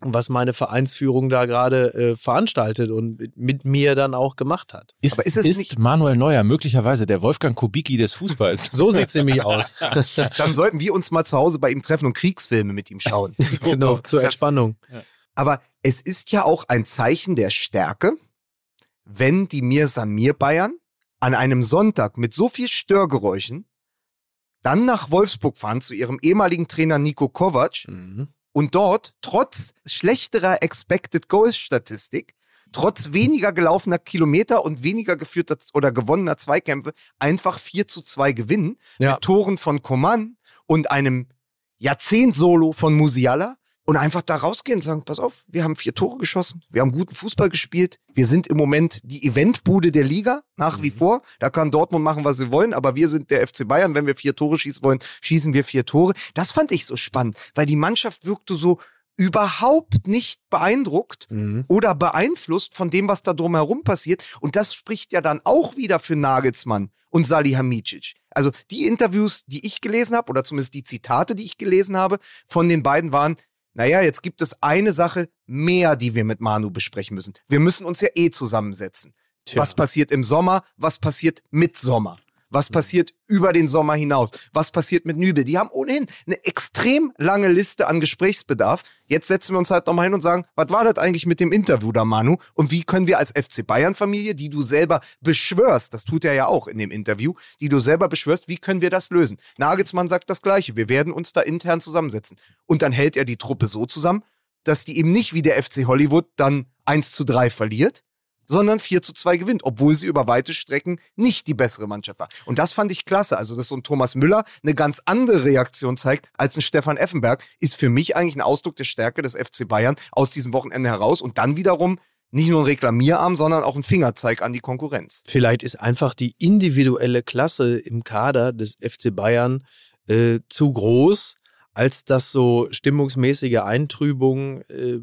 was meine Vereinsführung da gerade äh, veranstaltet und mit, mit, mir dann auch gemacht hat. Ist, Aber ist, es ist nicht Manuel Neuer möglicherweise der Wolfgang Kubicki des Fußballs? so sieht es nämlich aus. dann sollten wir uns mal zu Hause bei ihm treffen und Kriegsfilme mit ihm schauen. genau, zur Entspannung. Aber es ist ja auch ein Zeichen der Stärke, wenn die Mir Samir Bayern an einem Sonntag mit so viel Störgeräuschen dann nach Wolfsburg fahren zu ihrem ehemaligen Trainer Nico Kovac mhm. und dort trotz schlechterer Expected Goals Statistik, trotz weniger gelaufener Kilometer und weniger geführter oder gewonnener Zweikämpfe einfach 4 zu 2 gewinnen ja. mit Toren von Coman und einem Jahrzehnt-Solo von Musiala und einfach da rausgehen und sagen, pass auf, wir haben vier Tore geschossen, wir haben guten Fußball gespielt, wir sind im Moment die Eventbude der Liga, nach wie mhm. vor. Da kann Dortmund machen, was sie wollen, aber wir sind der FC Bayern. Wenn wir vier Tore schießen wollen, schießen wir vier Tore. Das fand ich so spannend, weil die Mannschaft wirkte so überhaupt nicht beeindruckt mhm. oder beeinflusst von dem, was da drumherum passiert. Und das spricht ja dann auch wieder für Nagelsmann und Salihamidzic. Also die Interviews, die ich gelesen habe, oder zumindest die Zitate, die ich gelesen habe, von den beiden waren, naja, jetzt gibt es eine Sache mehr, die wir mit Manu besprechen müssen. Wir müssen uns ja eh zusammensetzen. Tja. Was passiert im Sommer? Was passiert mit Sommer? Was passiert über den Sommer hinaus? Was passiert mit Nübel? Die haben ohnehin eine extrem lange Liste an Gesprächsbedarf. Jetzt setzen wir uns halt nochmal hin und sagen, was war das eigentlich mit dem Interview da, Manu? Und wie können wir als FC Bayern-Familie, die du selber beschwörst, das tut er ja auch in dem Interview, die du selber beschwörst, wie können wir das lösen? Nagelsmann sagt das Gleiche. Wir werden uns da intern zusammensetzen. Und dann hält er die Truppe so zusammen, dass die eben nicht wie der FC Hollywood dann 1 zu 3 verliert, sondern 4 zu 2 gewinnt, obwohl sie über weite Strecken nicht die bessere Mannschaft war. Und das fand ich klasse. Also, dass so ein Thomas Müller eine ganz andere Reaktion zeigt als ein Stefan Effenberg, ist für mich eigentlich ein Ausdruck der Stärke des FC Bayern aus diesem Wochenende heraus und dann wiederum nicht nur ein Reklamierarm, sondern auch ein Fingerzeig an die Konkurrenz. Vielleicht ist einfach die individuelle Klasse im Kader des FC Bayern äh, zu groß, als dass so stimmungsmäßige Eintrübungen äh,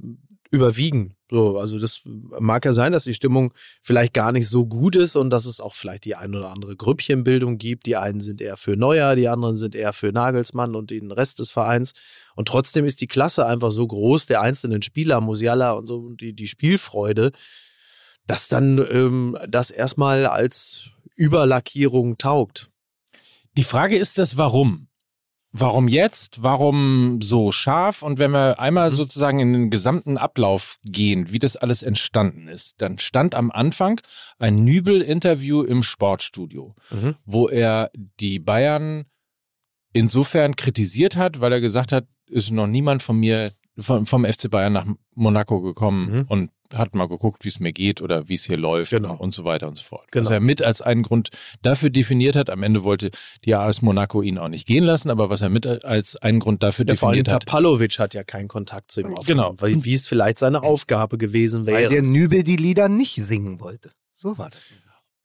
überwiegen. So, also das mag ja sein, dass die Stimmung vielleicht gar nicht so gut ist und dass es auch vielleicht die ein oder andere Grüppchenbildung gibt. Die einen sind eher für Neuer, die anderen sind eher für Nagelsmann und den Rest des Vereins. Und trotzdem ist die Klasse einfach so groß, der einzelnen Spieler, Musiala und so, die, die Spielfreude, dass dann ähm, das erstmal als Überlackierung taugt. Die Frage ist das Warum? Warum jetzt? Warum so scharf? Und wenn wir einmal mhm. sozusagen in den gesamten Ablauf gehen, wie das alles entstanden ist, dann stand am Anfang ein Nübel-Interview im Sportstudio, mhm. wo er die Bayern insofern kritisiert hat, weil er gesagt hat, ist noch niemand von mir vom, vom FC Bayern nach Monaco gekommen mhm. und hat mal geguckt, wie es mir geht oder wie es hier läuft genau. und so weiter und so fort. Genau. Was er mit als einen Grund dafür definiert hat, am Ende wollte die AS Monaco ihn auch nicht gehen lassen, aber was er mit als einen Grund dafür ja, definiert vor allem hat. Tapalovic hat ja keinen Kontakt zu ihm aufgenommen, genau. weil, wie es vielleicht seine Aufgabe gewesen wäre. Weil der Nübel die Lieder nicht singen wollte. So war das.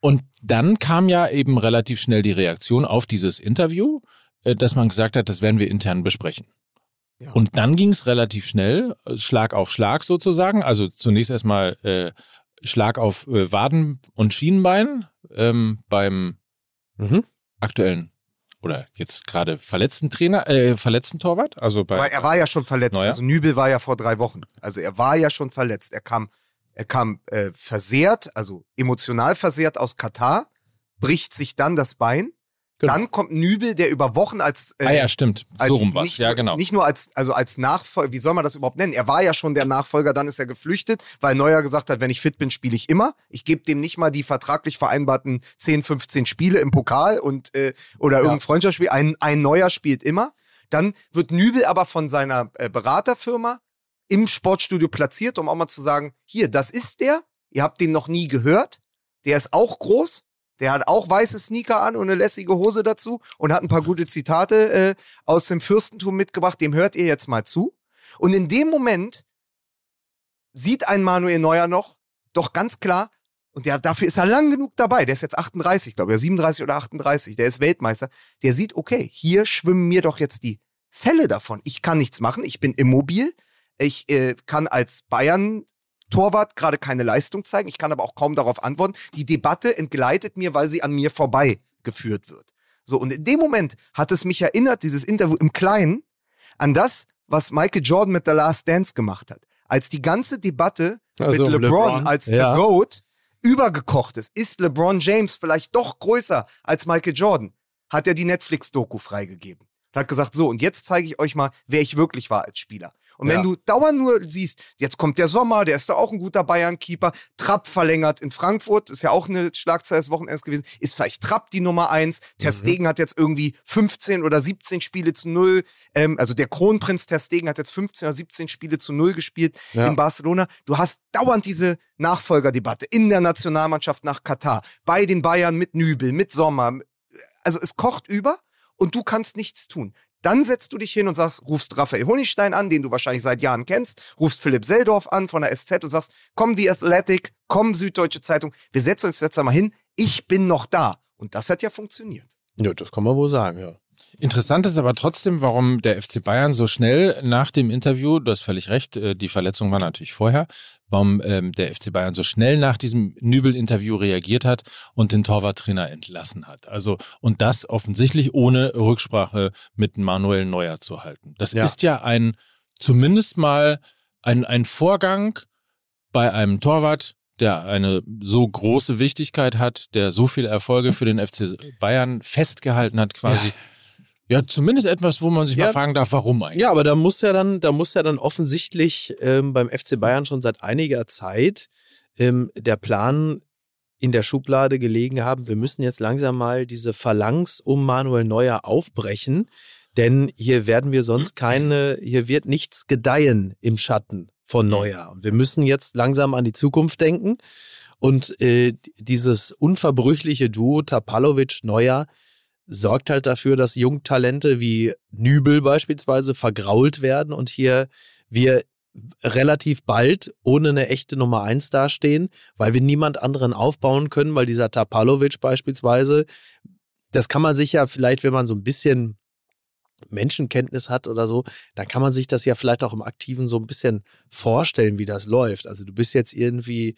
Und dann kam ja eben relativ schnell die Reaktion auf dieses Interview, äh, dass man gesagt hat, das werden wir intern besprechen. Ja. Und dann ging es relativ schnell, Schlag auf Schlag sozusagen. Also zunächst erstmal äh, Schlag auf äh, Waden und Schienenbein ähm, beim mhm. aktuellen oder jetzt gerade verletzten Trainer, äh, verletzten Torwart. Also bei er war ja schon verletzt. Neuer. Also Nübel war ja vor drei Wochen. Also er war ja schon verletzt. Er kam, er kam äh, versehrt, also emotional versehrt aus Katar, bricht sich dann das Bein Genau. Dann kommt Nübel, der über Wochen als. Äh, ah ja, stimmt. so rum was. Ja, genau. Nicht nur als, also als Nachfolger, wie soll man das überhaupt nennen? Er war ja schon der Nachfolger, dann ist er geflüchtet, weil Neuer gesagt hat, wenn ich fit bin, spiele ich immer. Ich gebe dem nicht mal die vertraglich vereinbarten 10, 15 Spiele im Pokal und äh, oder ja. irgendein Freundschaftsspiel. Ein, ein Neuer spielt immer. Dann wird Nübel aber von seiner äh, Beraterfirma im Sportstudio platziert, um auch mal zu sagen, hier, das ist der. Ihr habt den noch nie gehört. Der ist auch groß der hat auch weiße Sneaker an und eine lässige Hose dazu und hat ein paar gute Zitate äh, aus dem Fürstentum mitgebracht. Dem hört ihr jetzt mal zu. Und in dem Moment sieht ein Manuel Neuer noch, doch ganz klar, und der, dafür ist er lang genug dabei. Der ist jetzt 38, glaube ich, 37 oder 38. Der ist Weltmeister. Der sieht, okay, hier schwimmen mir doch jetzt die Fälle davon. Ich kann nichts machen. Ich bin immobil. Ich äh, kann als Bayern Torwart gerade keine Leistung zeigen. Ich kann aber auch kaum darauf antworten. Die Debatte entgleitet mir, weil sie an mir vorbei geführt wird. So, und in dem Moment hat es mich erinnert, dieses Interview im Kleinen, an das, was Michael Jordan mit The Last Dance gemacht hat. Als die ganze Debatte also mit LeBron, LeBron als ja. The GOAT übergekocht ist, ist LeBron James vielleicht doch größer als Michael Jordan, hat er die Netflix-Doku freigegeben. hat gesagt, so, und jetzt zeige ich euch mal, wer ich wirklich war als Spieler. Und wenn ja. du dauernd nur siehst, jetzt kommt der Sommer, der ist da auch ein guter Bayern-Keeper, Trapp verlängert in Frankfurt, ist ja auch eine Schlagzeile des Wochenendes gewesen, ist vielleicht Trapp die Nummer eins. Ter mhm. Stegen mhm. hat jetzt irgendwie 15 oder 17 Spiele zu null, ähm, also der Kronprinz Ter Stegen hat jetzt 15 oder 17 Spiele zu null gespielt ja. in Barcelona. Du hast dauernd diese Nachfolgerdebatte in der Nationalmannschaft nach Katar, bei den Bayern mit Nübel, mit Sommer. Also es kocht über und du kannst nichts tun. Dann setzt du dich hin und sagst, rufst Raphael Honigstein an, den du wahrscheinlich seit Jahren kennst, rufst Philipp Seldorf an von der SZ und sagst, komm die Athletic, komm Süddeutsche Zeitung, wir setzen uns jetzt einmal hin, ich bin noch da. Und das hat ja funktioniert. Ja, das kann man wohl sagen, ja. Interessant ist aber trotzdem, warum der FC Bayern so schnell nach dem Interview, du hast völlig recht, äh, die Verletzung war natürlich vorher, warum ähm, der FC Bayern so schnell nach diesem Nübel-Interview reagiert hat und den Torwarttrainer entlassen hat. Also, und das offensichtlich ohne Rücksprache mit Manuel Neuer zu halten. Das ja. ist ja ein, zumindest mal ein, ein Vorgang bei einem Torwart, der eine so große Wichtigkeit hat, der so viele Erfolge für den FC Bayern festgehalten hat, quasi. Ja ja, zumindest etwas, wo man sich ja, mal fragen darf, warum eigentlich. Ja, aber da muss ja dann, da muss ja dann offensichtlich ähm, beim FC Bayern schon seit einiger Zeit ähm, der Plan in der Schublade gelegen haben, wir müssen jetzt langsam mal diese Phalanx um Manuel Neuer aufbrechen, denn hier werden wir sonst keine, hier wird nichts gedeihen im Schatten von Neuer. Und wir müssen jetzt langsam an die Zukunft denken. Und äh, dieses unverbrüchliche Duo Tapalovic-Neuer, sorgt halt dafür, dass Jungtalente wie Nübel beispielsweise vergrault werden und hier wir relativ bald ohne eine echte Nummer eins dastehen, weil wir niemand anderen aufbauen können, weil dieser Tapalovic beispielsweise, das kann man sich ja vielleicht, wenn man so ein bisschen Menschenkenntnis hat oder so, dann kann man sich das ja vielleicht auch im Aktiven so ein bisschen vorstellen, wie das läuft. Also du bist jetzt irgendwie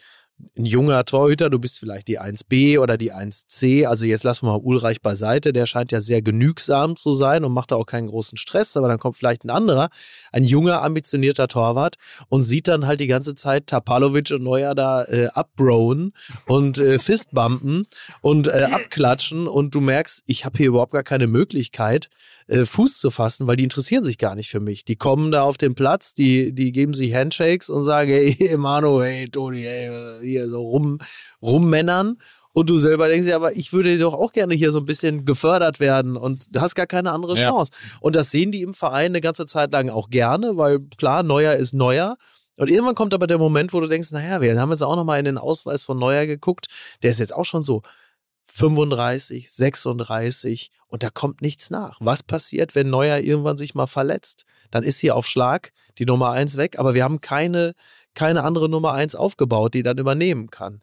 ein junger Torhüter, du bist vielleicht die 1b oder die 1c. Also jetzt lassen wir mal Ulreich beiseite, der scheint ja sehr genügsam zu sein und macht da auch keinen großen Stress, aber dann kommt vielleicht ein anderer, ein junger, ambitionierter Torwart und sieht dann halt die ganze Zeit Tapalovic und Neuer da äh, abbrowen und äh, Fistbumpen und äh, abklatschen. Und du merkst, ich habe hier überhaupt gar keine Möglichkeit, äh, Fuß zu fassen, weil die interessieren sich gar nicht für mich. Die kommen da auf den Platz, die, die geben sich Handshakes und sagen, hey, Manu, hey, Toni, hey, hier so rum, rummännern. Und du selber denkst ja, aber ich würde doch auch gerne hier so ein bisschen gefördert werden und du hast gar keine andere Ja. Chance. Und das sehen die im Verein eine ganze Zeit lang auch gerne, weil klar, Neuer ist Neuer. Und irgendwann kommt aber der Moment, wo du denkst, naja, wir haben jetzt auch nochmal in den Ausweis von Neuer geguckt. Der ist jetzt auch schon so 35, 36 und da kommt nichts nach. Was passiert, wenn Neuer irgendwann sich mal verletzt? Dann ist hier auf Schlag die Nummer eins weg, aber wir haben keine, keine andere Nummer eins aufgebaut, die dann übernehmen kann.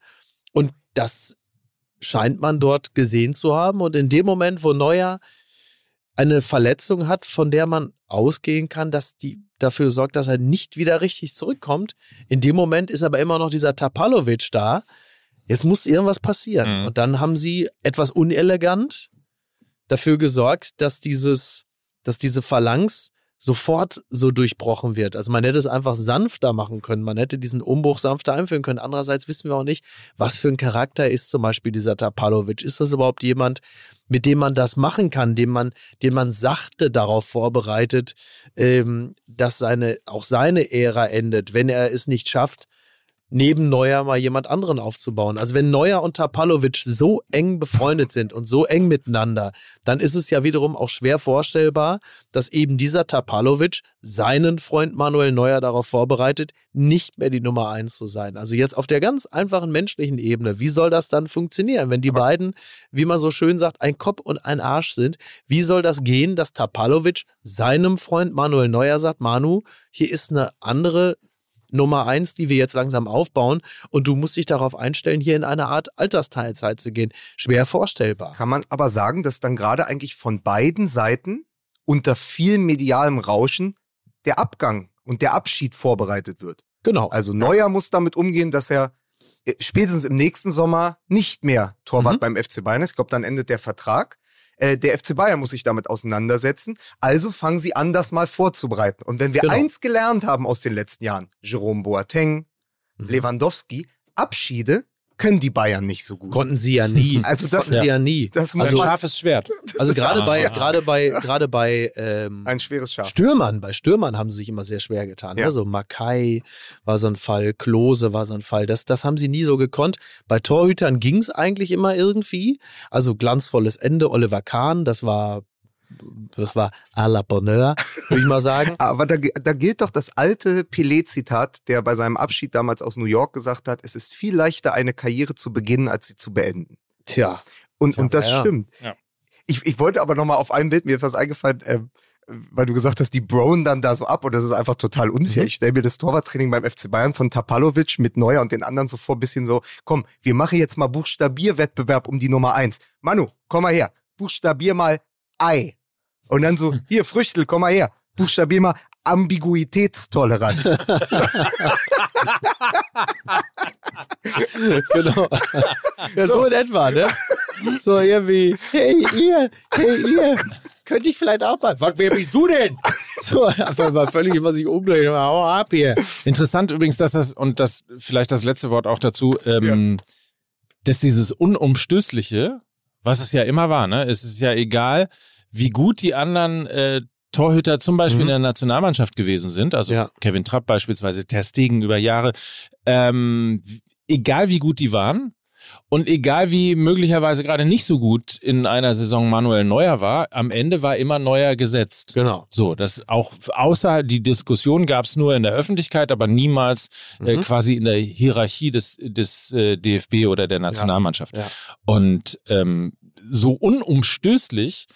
Und das scheint man dort gesehen zu haben. Und in dem Moment, wo Neuer eine Verletzung hat, von der man ausgehen kann, dass die dafür sorgt, dass er nicht wieder richtig zurückkommt. In dem Moment ist aber immer noch dieser Tapalovic da. Jetzt muss irgendwas passieren. Mhm. Und dann haben sie etwas unelegant dafür gesorgt, dass dieses, dass diese Phalanx sofort so durchbrochen wird. Also man hätte es einfach sanfter machen können. Man hätte diesen Umbruch sanfter einführen können. Andererseits wissen wir auch nicht, was für ein Charakter ist zum Beispiel dieser Tapalovic. Ist das überhaupt jemand, mit dem man das machen kann, den man, den man sachte darauf vorbereitet, ähm, dass seine, auch seine Ära endet, wenn er es nicht schafft, neben Neuer mal jemand anderen aufzubauen. Also wenn Neuer und Tapalovic so eng befreundet sind und so eng miteinander, dann ist es ja wiederum auch schwer vorstellbar, dass eben dieser Tapalovic seinen Freund Manuel Neuer darauf vorbereitet, nicht mehr die Nummer eins zu sein. Also jetzt auf der ganz einfachen menschlichen Ebene, wie soll das dann funktionieren, wenn die beiden, wie man so schön sagt, ein Kopf und ein Arsch sind? Wie soll das gehen, dass Tapalovic seinem Freund Manuel Neuer sagt, Manu, hier ist eine andere Nummer eins, die wir jetzt langsam aufbauen und du musst dich darauf einstellen, hier in eine Art Altersteilzeit zu gehen. Schwer vorstellbar. Kann man aber sagen, dass dann gerade eigentlich von beiden Seiten unter viel medialem Rauschen der Abgang und der Abschied vorbereitet wird. Genau. Also Neuer muss damit umgehen, dass er äh, spätestens im nächsten Sommer nicht mehr Torwart Mhm. beim FC Bayern ist. Ich glaube, dann endet der Vertrag. Äh, Der FC Bayern muss sich damit auseinandersetzen. Also fangen sie an, das mal vorzubereiten. Und wenn wir Genau. eins gelernt haben aus den letzten Jahren, Jerome Boateng, Mhm. Lewandowski, Abschiede können die Bayern nicht so gut. Konnten sie ja nie. Also das Konnten sie ist ja nie. das muss ein Also, man, scharfes Schwert. also gerade bei, gerade bei, gerade bei ähm, ein schweres Schaf. Stürmern, bei Stürmern haben sie sich immer sehr schwer getan. Ja. Ne? So Makai war so ein Fall, Klose war so ein Fall. Das, das haben sie nie so gekonnt. Bei Torhütern ging es eigentlich immer irgendwie. Also glanzvolles Ende. Oliver Kahn, das war, das war à la Bonheur, würde ich mal sagen. Aber da, da gilt doch das alte Pelé-Zitat, der bei seinem Abschied damals aus New York gesagt hat, es ist viel leichter, eine Karriere zu beginnen, als sie zu beenden. Tja. Und, Ja, und das ja. stimmt. Ja. Ich, ich wollte aber nochmal auf ein Bild, mir ist was eingefallen, ähm, weil du gesagt hast, die brown dann da so ab und das ist einfach total unfair. Mhm. Ich stelle mir das Torwarttraining beim FC Bayern von Tapalovic mit Neuer und den anderen so vor, bisschen so, komm, wir machen jetzt mal Buchstabierwettbewerb um die Nummer eins. Manu, komm mal her, buchstabier mal Ei. Und dann so, hier, Früchtel, komm mal her, buchstabier mal Ambiguitätstoleranz. genau. Ja, so in etwa, ne? So irgendwie, hey ihr, hey ihr, könnte ich vielleicht auch mal. Was, wer bist du denn? So, einfach mal völlig immer sich umdrehen. Hau ab hier. Interessant übrigens, dass das, und das vielleicht das letzte Wort auch dazu, ähm, dass dieses Unumstößliche, was es ja immer war, ne? Es ist ja egal, wie gut die anderen äh, Torhüter zum Beispiel Mhm. in der Nationalmannschaft gewesen sind, also Ja. Kevin Trapp beispielsweise, Ter Stegen über Jahre, ähm, egal wie gut die waren und egal wie möglicherweise gerade nicht so gut in einer Saison Manuel Neuer war, am Ende war immer Neuer gesetzt. Genau. So, das auch außer die Diskussion gab es nur in der Öffentlichkeit, aber niemals äh, Mhm. quasi in der Hierarchie des, des äh, DFB oder der Nationalmannschaft. Ja. Und ähm, so unumstößlich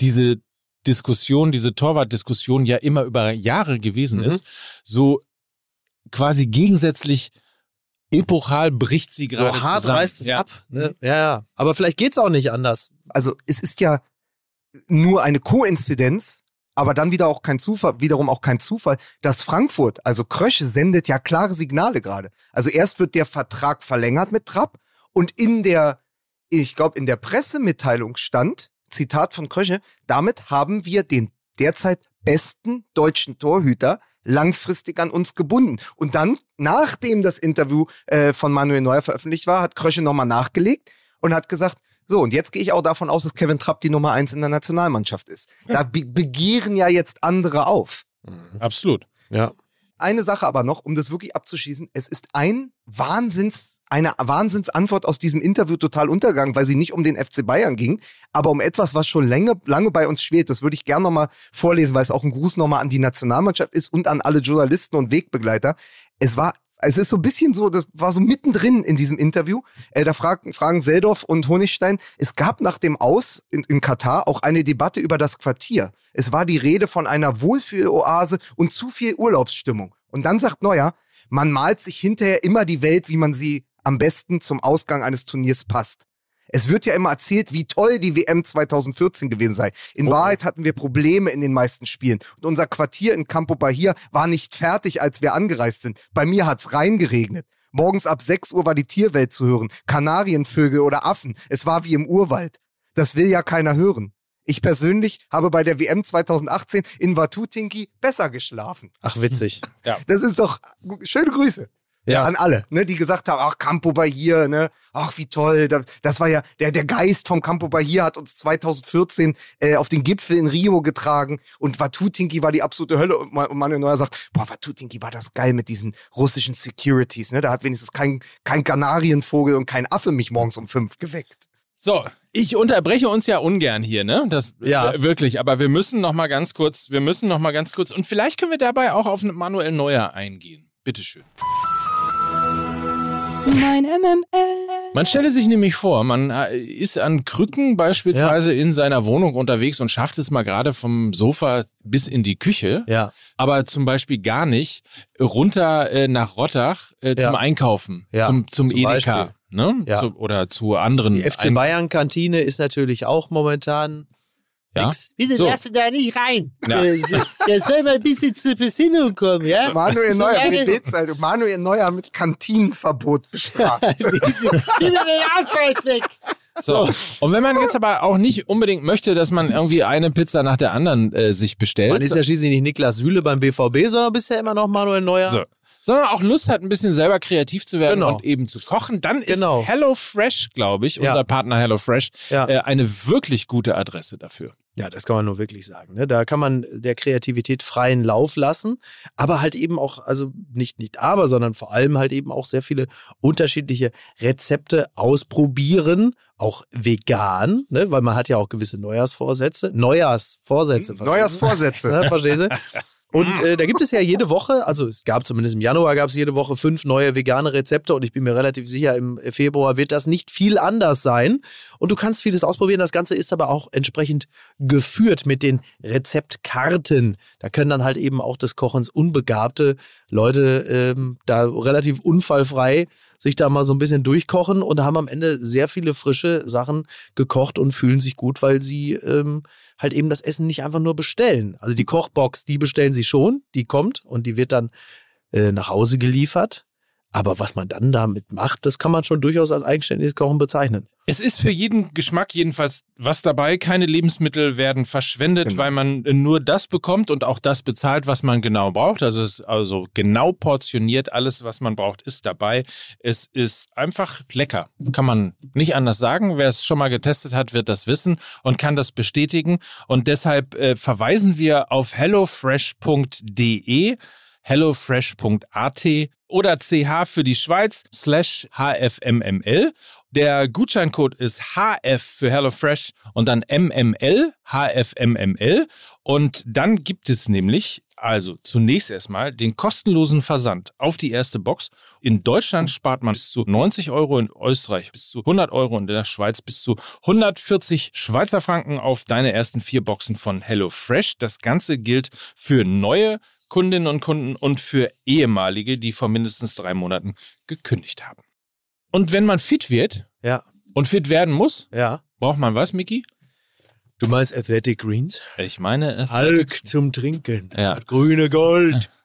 diese Diskussion, diese Torwartdiskussion ja immer über Jahre gewesen Mhm. ist, so quasi gegensätzlich epochal bricht sie gerade so hart zusammen. reißt es ja. ab. Ne? Ja, ja. Aber vielleicht geht's auch nicht anders. Also es ist ja nur eine Koinzidenz, aber dann wieder auch kein Zufall, wiederum auch kein Zufall, dass Frankfurt, also Krösche, sendet ja klare Signale gerade. Also erst wird der Vertrag verlängert mit Trapp und in der, ich glaube, in der Pressemitteilung stand, Zitat von Krösche, damit haben wir den derzeit besten deutschen Torhüter langfristig an uns gebunden. Und dann, nachdem das Interview äh, von Manuel Neuer veröffentlicht war, hat Krösche nochmal nachgelegt und hat gesagt, so, und jetzt gehe ich auch davon aus, dass Kevin Trapp die Nummer eins in der Nationalmannschaft ist. Da be begehren ja jetzt andere auf. Absolut. Ja. Eine Sache aber noch, um das wirklich abzuschließen. Es ist ein Wahnsinns, eine Wahnsinnsantwort aus diesem Interview total untergegangen, weil sie nicht um den FC Bayern ging, aber um etwas, was schon lange, lange bei uns schwelt. Das würde ich gerne nochmal vorlesen, weil es auch ein Gruß nochmal an die Nationalmannschaft ist und an alle Journalisten und Wegbegleiter. Es war es ist so ein bisschen so, das war so mittendrin in diesem Interview. Äh, da fragen, fragen Seldorf und Honigstein, es gab nach dem Aus in, in Katar auch eine Debatte über das Quartier. Es war die Rede von einer Wohlfühloase und zu viel Urlaubsstimmung. Und dann sagt Neuer, man malt sich hinterher immer die Welt, wie man sie am besten zum Ausgang eines Turniers passt. Es wird ja immer erzählt, wie toll die WM 2014 gewesen sei. In Oh. Wahrheit hatten wir Probleme in den meisten Spielen. Und unser Quartier in Campo Bahia war nicht fertig, als wir angereist sind. Bei mir hat's reingeregnet. Morgens ab 6 Uhr war die Tierwelt zu hören. Kanarienvögel oder Affen. Es war wie im Urwald. Das will ja keiner hören. Ich persönlich habe bei der WM 2018 in Watutinki besser geschlafen. Ach, witzig. Das ist doch schöne Grüße. Ja. An alle, ne, die gesagt haben, ach, Campo Bahia, ne, ach, wie toll. Das, das war ja, der, der Geist vom Campo Bahia hat uns 2014 äh, auf den Gipfel in Rio getragen und Watutinki war die absolute Hölle. Und und Manuel Neuer sagt, boah, Watutinki war das geil mit diesen russischen Securities, ne, da hat wenigstens kein, kein Kanarienvogel und kein Affe mich morgens um fünf geweckt. So, ich unterbreche uns ja ungern hier, ne? Das Ja. äh, wirklich, aber wir müssen noch mal ganz kurz, wir müssen noch mal ganz kurz und vielleicht können wir dabei auch auf Manuel Neuer eingehen. Bitteschön. Mein MML. Man stelle sich nämlich vor, man äh, ist an Krücken beispielsweise in seiner Wohnung unterwegs und schafft es mal gerade vom Sofa bis in die Küche, Ja. aber zum Beispiel gar nicht runter äh, nach Rottach äh, zum Ja. Einkaufen, Ja, zum, zum, zum Edeka. Beispiel. Ne? Ja. Zu, oder zu anderen. Die FC Bayern Kantine ist natürlich auch momentan Ja? nix. Bitte So. lass ihn da nicht rein. Ja. Der, soll mal ein bisschen zur Besinnung kommen, ja? Manuel So Neuer, lange- wie Bildzeitung, Manuel Neuer mit Kantinenverbot bestraft. Gib mir den Ausweis weg. So. Und wenn man jetzt aber auch nicht unbedingt möchte, dass man irgendwie eine Pizza nach der anderen äh, sich bestellt, Man ist ja schließlich nicht Niklas Süle beim BVB, sondern bisher immer noch Manuel Neuer. So. sondern auch Lust hat, ein bisschen selber kreativ zu werden Genau. und eben zu kochen, dann ist Genau. HelloFresh, glaube ich, Ja. unser Partner HelloFresh, Ja. äh, eine wirklich gute Adresse dafür. Ja, das kann man nur wirklich sagen. Ne? Da kann man der Kreativität freien Lauf lassen, aber halt eben auch, also nicht, nicht aber, sondern vor allem halt eben auch sehr viele unterschiedliche Rezepte ausprobieren, auch vegan, ne? weil man hat ja auch gewisse Neujahrsvorsätze. Neujahrsvorsätze. verstehst du? Neujahrsvorsätze. Ne, verstehst du? Und äh, da gibt es ja jede Woche, also es gab zumindest im Januar gab es jede Woche fünf neue vegane Rezepte und ich bin mir relativ sicher, im Februar wird das nicht viel anders sein. Und du kannst vieles ausprobieren. Das Ganze ist aber auch entsprechend geführt mit den Rezeptkarten. Da können dann halt eben auch des Kochens unbegabte Leute ähm, da relativ unfallfrei sich da mal so ein bisschen durchkochen und haben am Ende sehr viele frische Sachen gekocht und fühlen sich gut, weil sie ähm, halt eben das Essen nicht einfach nur bestellen. Also die Kochbox, die bestellen sie schon, die kommt und die wird dann äh, nach Hause geliefert. Aber was man dann damit macht, das kann man schon durchaus als eigenständiges Kochen bezeichnen. Es ist für jeden Geschmack jedenfalls was dabei. Keine Lebensmittel werden verschwendet, Genau. weil man nur das bekommt und auch das bezahlt, was man genau braucht. Also es ist also genau portioniert. Alles, was man braucht, ist dabei. Es ist einfach lecker. Kann man nicht anders sagen. Wer es schon mal getestet hat, wird das wissen und kann das bestätigen. Und deshalb äh, verweisen wir auf hellofresh.de hellofresh.at oder ch für die Schweiz slash hfmml. Der Gutscheincode ist HF für HelloFresh und dann MML, HFMML. Und dann gibt es nämlich, also zunächst erstmal, den kostenlosen Versand auf die erste Box. In Deutschland spart man bis zu 90 Euro, in Österreich bis zu 100 Euro und in der Schweiz bis zu 140 Schweizer Franken auf deine ersten vier Boxen von HelloFresh. Das Ganze gilt für neue Kundinnen und Kunden und für ehemalige, die vor mindestens drei Monaten gekündigt haben. Und wenn man fit wird Ja, und fit werden muss, ja. braucht man was, Miki? Du meinst Athletic Greens? Ich meine, äh, Hulk zum Trinken. Ja. Grüne Gold.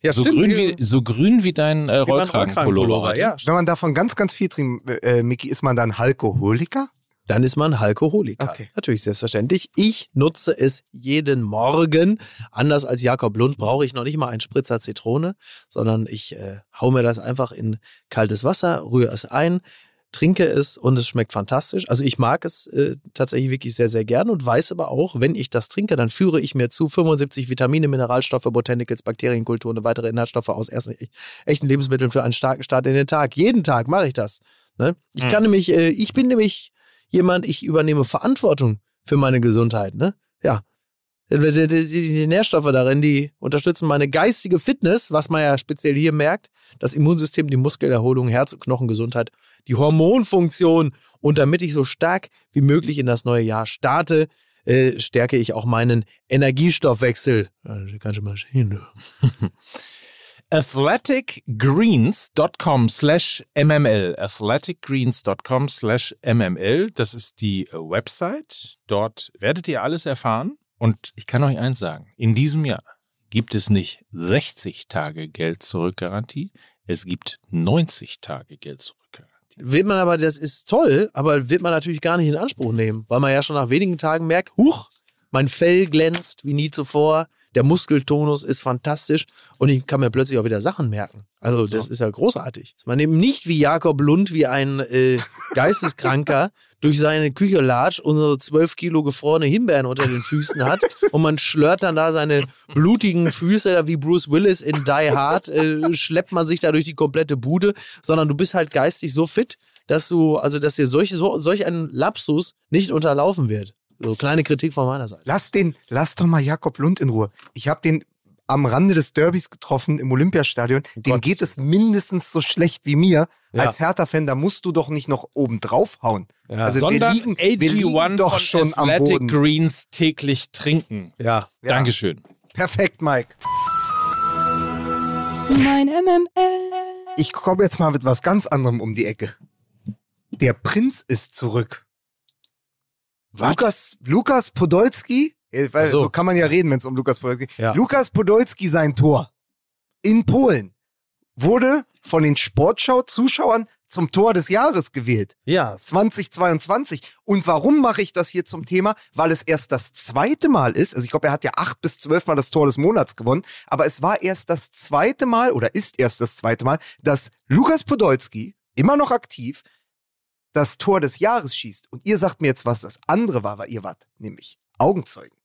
Ja, so, grün wie, so grün wie dein äh, Rollkragenpullover. heute. Ja, Wenn man davon ganz, ganz viel trinkt, äh, Micky, ist man dann Alkoholiker? Dann ist man Alkoholiker. Okay. Natürlich, selbstverständlich. Ich nutze es jeden Morgen. Anders als Jakob Lund brauche ich noch nicht mal einen Spritzer Zitrone, sondern ich äh, hau mir das einfach in kaltes Wasser, rühre es ein, trinke es und es schmeckt fantastisch. Also ich mag es äh, tatsächlich wirklich sehr, sehr gern und weiß aber auch, wenn ich das trinke, dann führe ich mir zu 75 Vitamine, Mineralstoffe, Botanicals, Bakterienkulturen und weitere Inhaltsstoffe aus ersten, echten Lebensmitteln für einen starken Start in den Tag. Jeden Tag mache ich das. Ne? Ich Hm. kann nämlich, äh, ich bin nämlich jemand, ich übernehme Verantwortung für meine Gesundheit. Ne? Ja. Die, die, die, Nährstoffe darin, die unterstützen meine geistige Fitness, was man ja speziell hier merkt, das Immunsystem, die Muskelerholung, Herz- und Knochengesundheit, die Hormonfunktion. Und damit ich so stark wie möglich in das neue Jahr starte, äh, stärke ich auch meinen Energiestoffwechsel. Ja, das kannst du mal sehen. Du. athleticgreens.com slash mml. athleticgreens.com slash mml. Das ist die Website. Dort werdet ihr alles erfahren. Und ich kann euch eins sagen. In diesem Jahr gibt es nicht 60 Tage Geld zurück Garantie. Es gibt 90 Tage Geld zurück Garantie. Wird man aber, das ist toll, aber wird man natürlich gar nicht in Anspruch nehmen, weil man ja schon nach wenigen Tagen merkt, huch, mein Fell glänzt wie nie zuvor, der Muskeltonus ist fantastisch und ich kann mir plötzlich auch wieder Sachen merken. Also das ist ja großartig. Man eben nicht wie Jakob Lund, wie ein äh, Geisteskranker durch seine Küche latscht und so zwölf Kilo gefrorene Himbeeren unter den Füßen hat und man schlört dann da seine blutigen Füße da wie Bruce Willis in Die Hard, äh, schleppt man sich da durch die komplette Bude, sondern du bist halt geistig so fit, dass du, also dass dir solche, so, solch ein Lapsus nicht unterlaufen wird. So kleine Kritik von meiner Seite. Lass den, lass doch mal Jakob Lund in Ruhe. Ich habe den am Rande des Derbys getroffen im Olympiastadion. Dem Gott. geht es mindestens so schlecht wie mir. Ja. Als Hertha-Fan, da musst du doch nicht noch oben draufhauen. Ja. Also Sondern wir liegen, wir liegen AG1 doch von schon am Athletic Boden. Greens täglich trinken. Ja. Ja. Dankeschön. Perfekt, Mike. Mein MML. Ich komme jetzt mal mit was ganz anderem um die Ecke. Der Prinz ist zurück. Was? Lukas, Lukas Podolski, weil so. so. kann man ja reden, wenn es um Lukas Podolski geht. Ja. Lukas Podolski, sein Tor in Polen, wurde von den Sportschau-Zuschauern zum Tor des Jahres gewählt. Ja. 2022. Und warum mache ich das hier zum Thema? Weil es erst das zweite Mal ist. Also ich glaube, er hat ja acht bis zwölf Mal das Tor des Monats gewonnen. Aber es war erst das zweite Mal oder ist erst das zweite Mal, dass Lukas Podolski, immer noch aktiv, das Tor des Jahres schießt. Und ihr sagt mir jetzt, was das andere war, weil ihr wart nämlich Augenzeugen.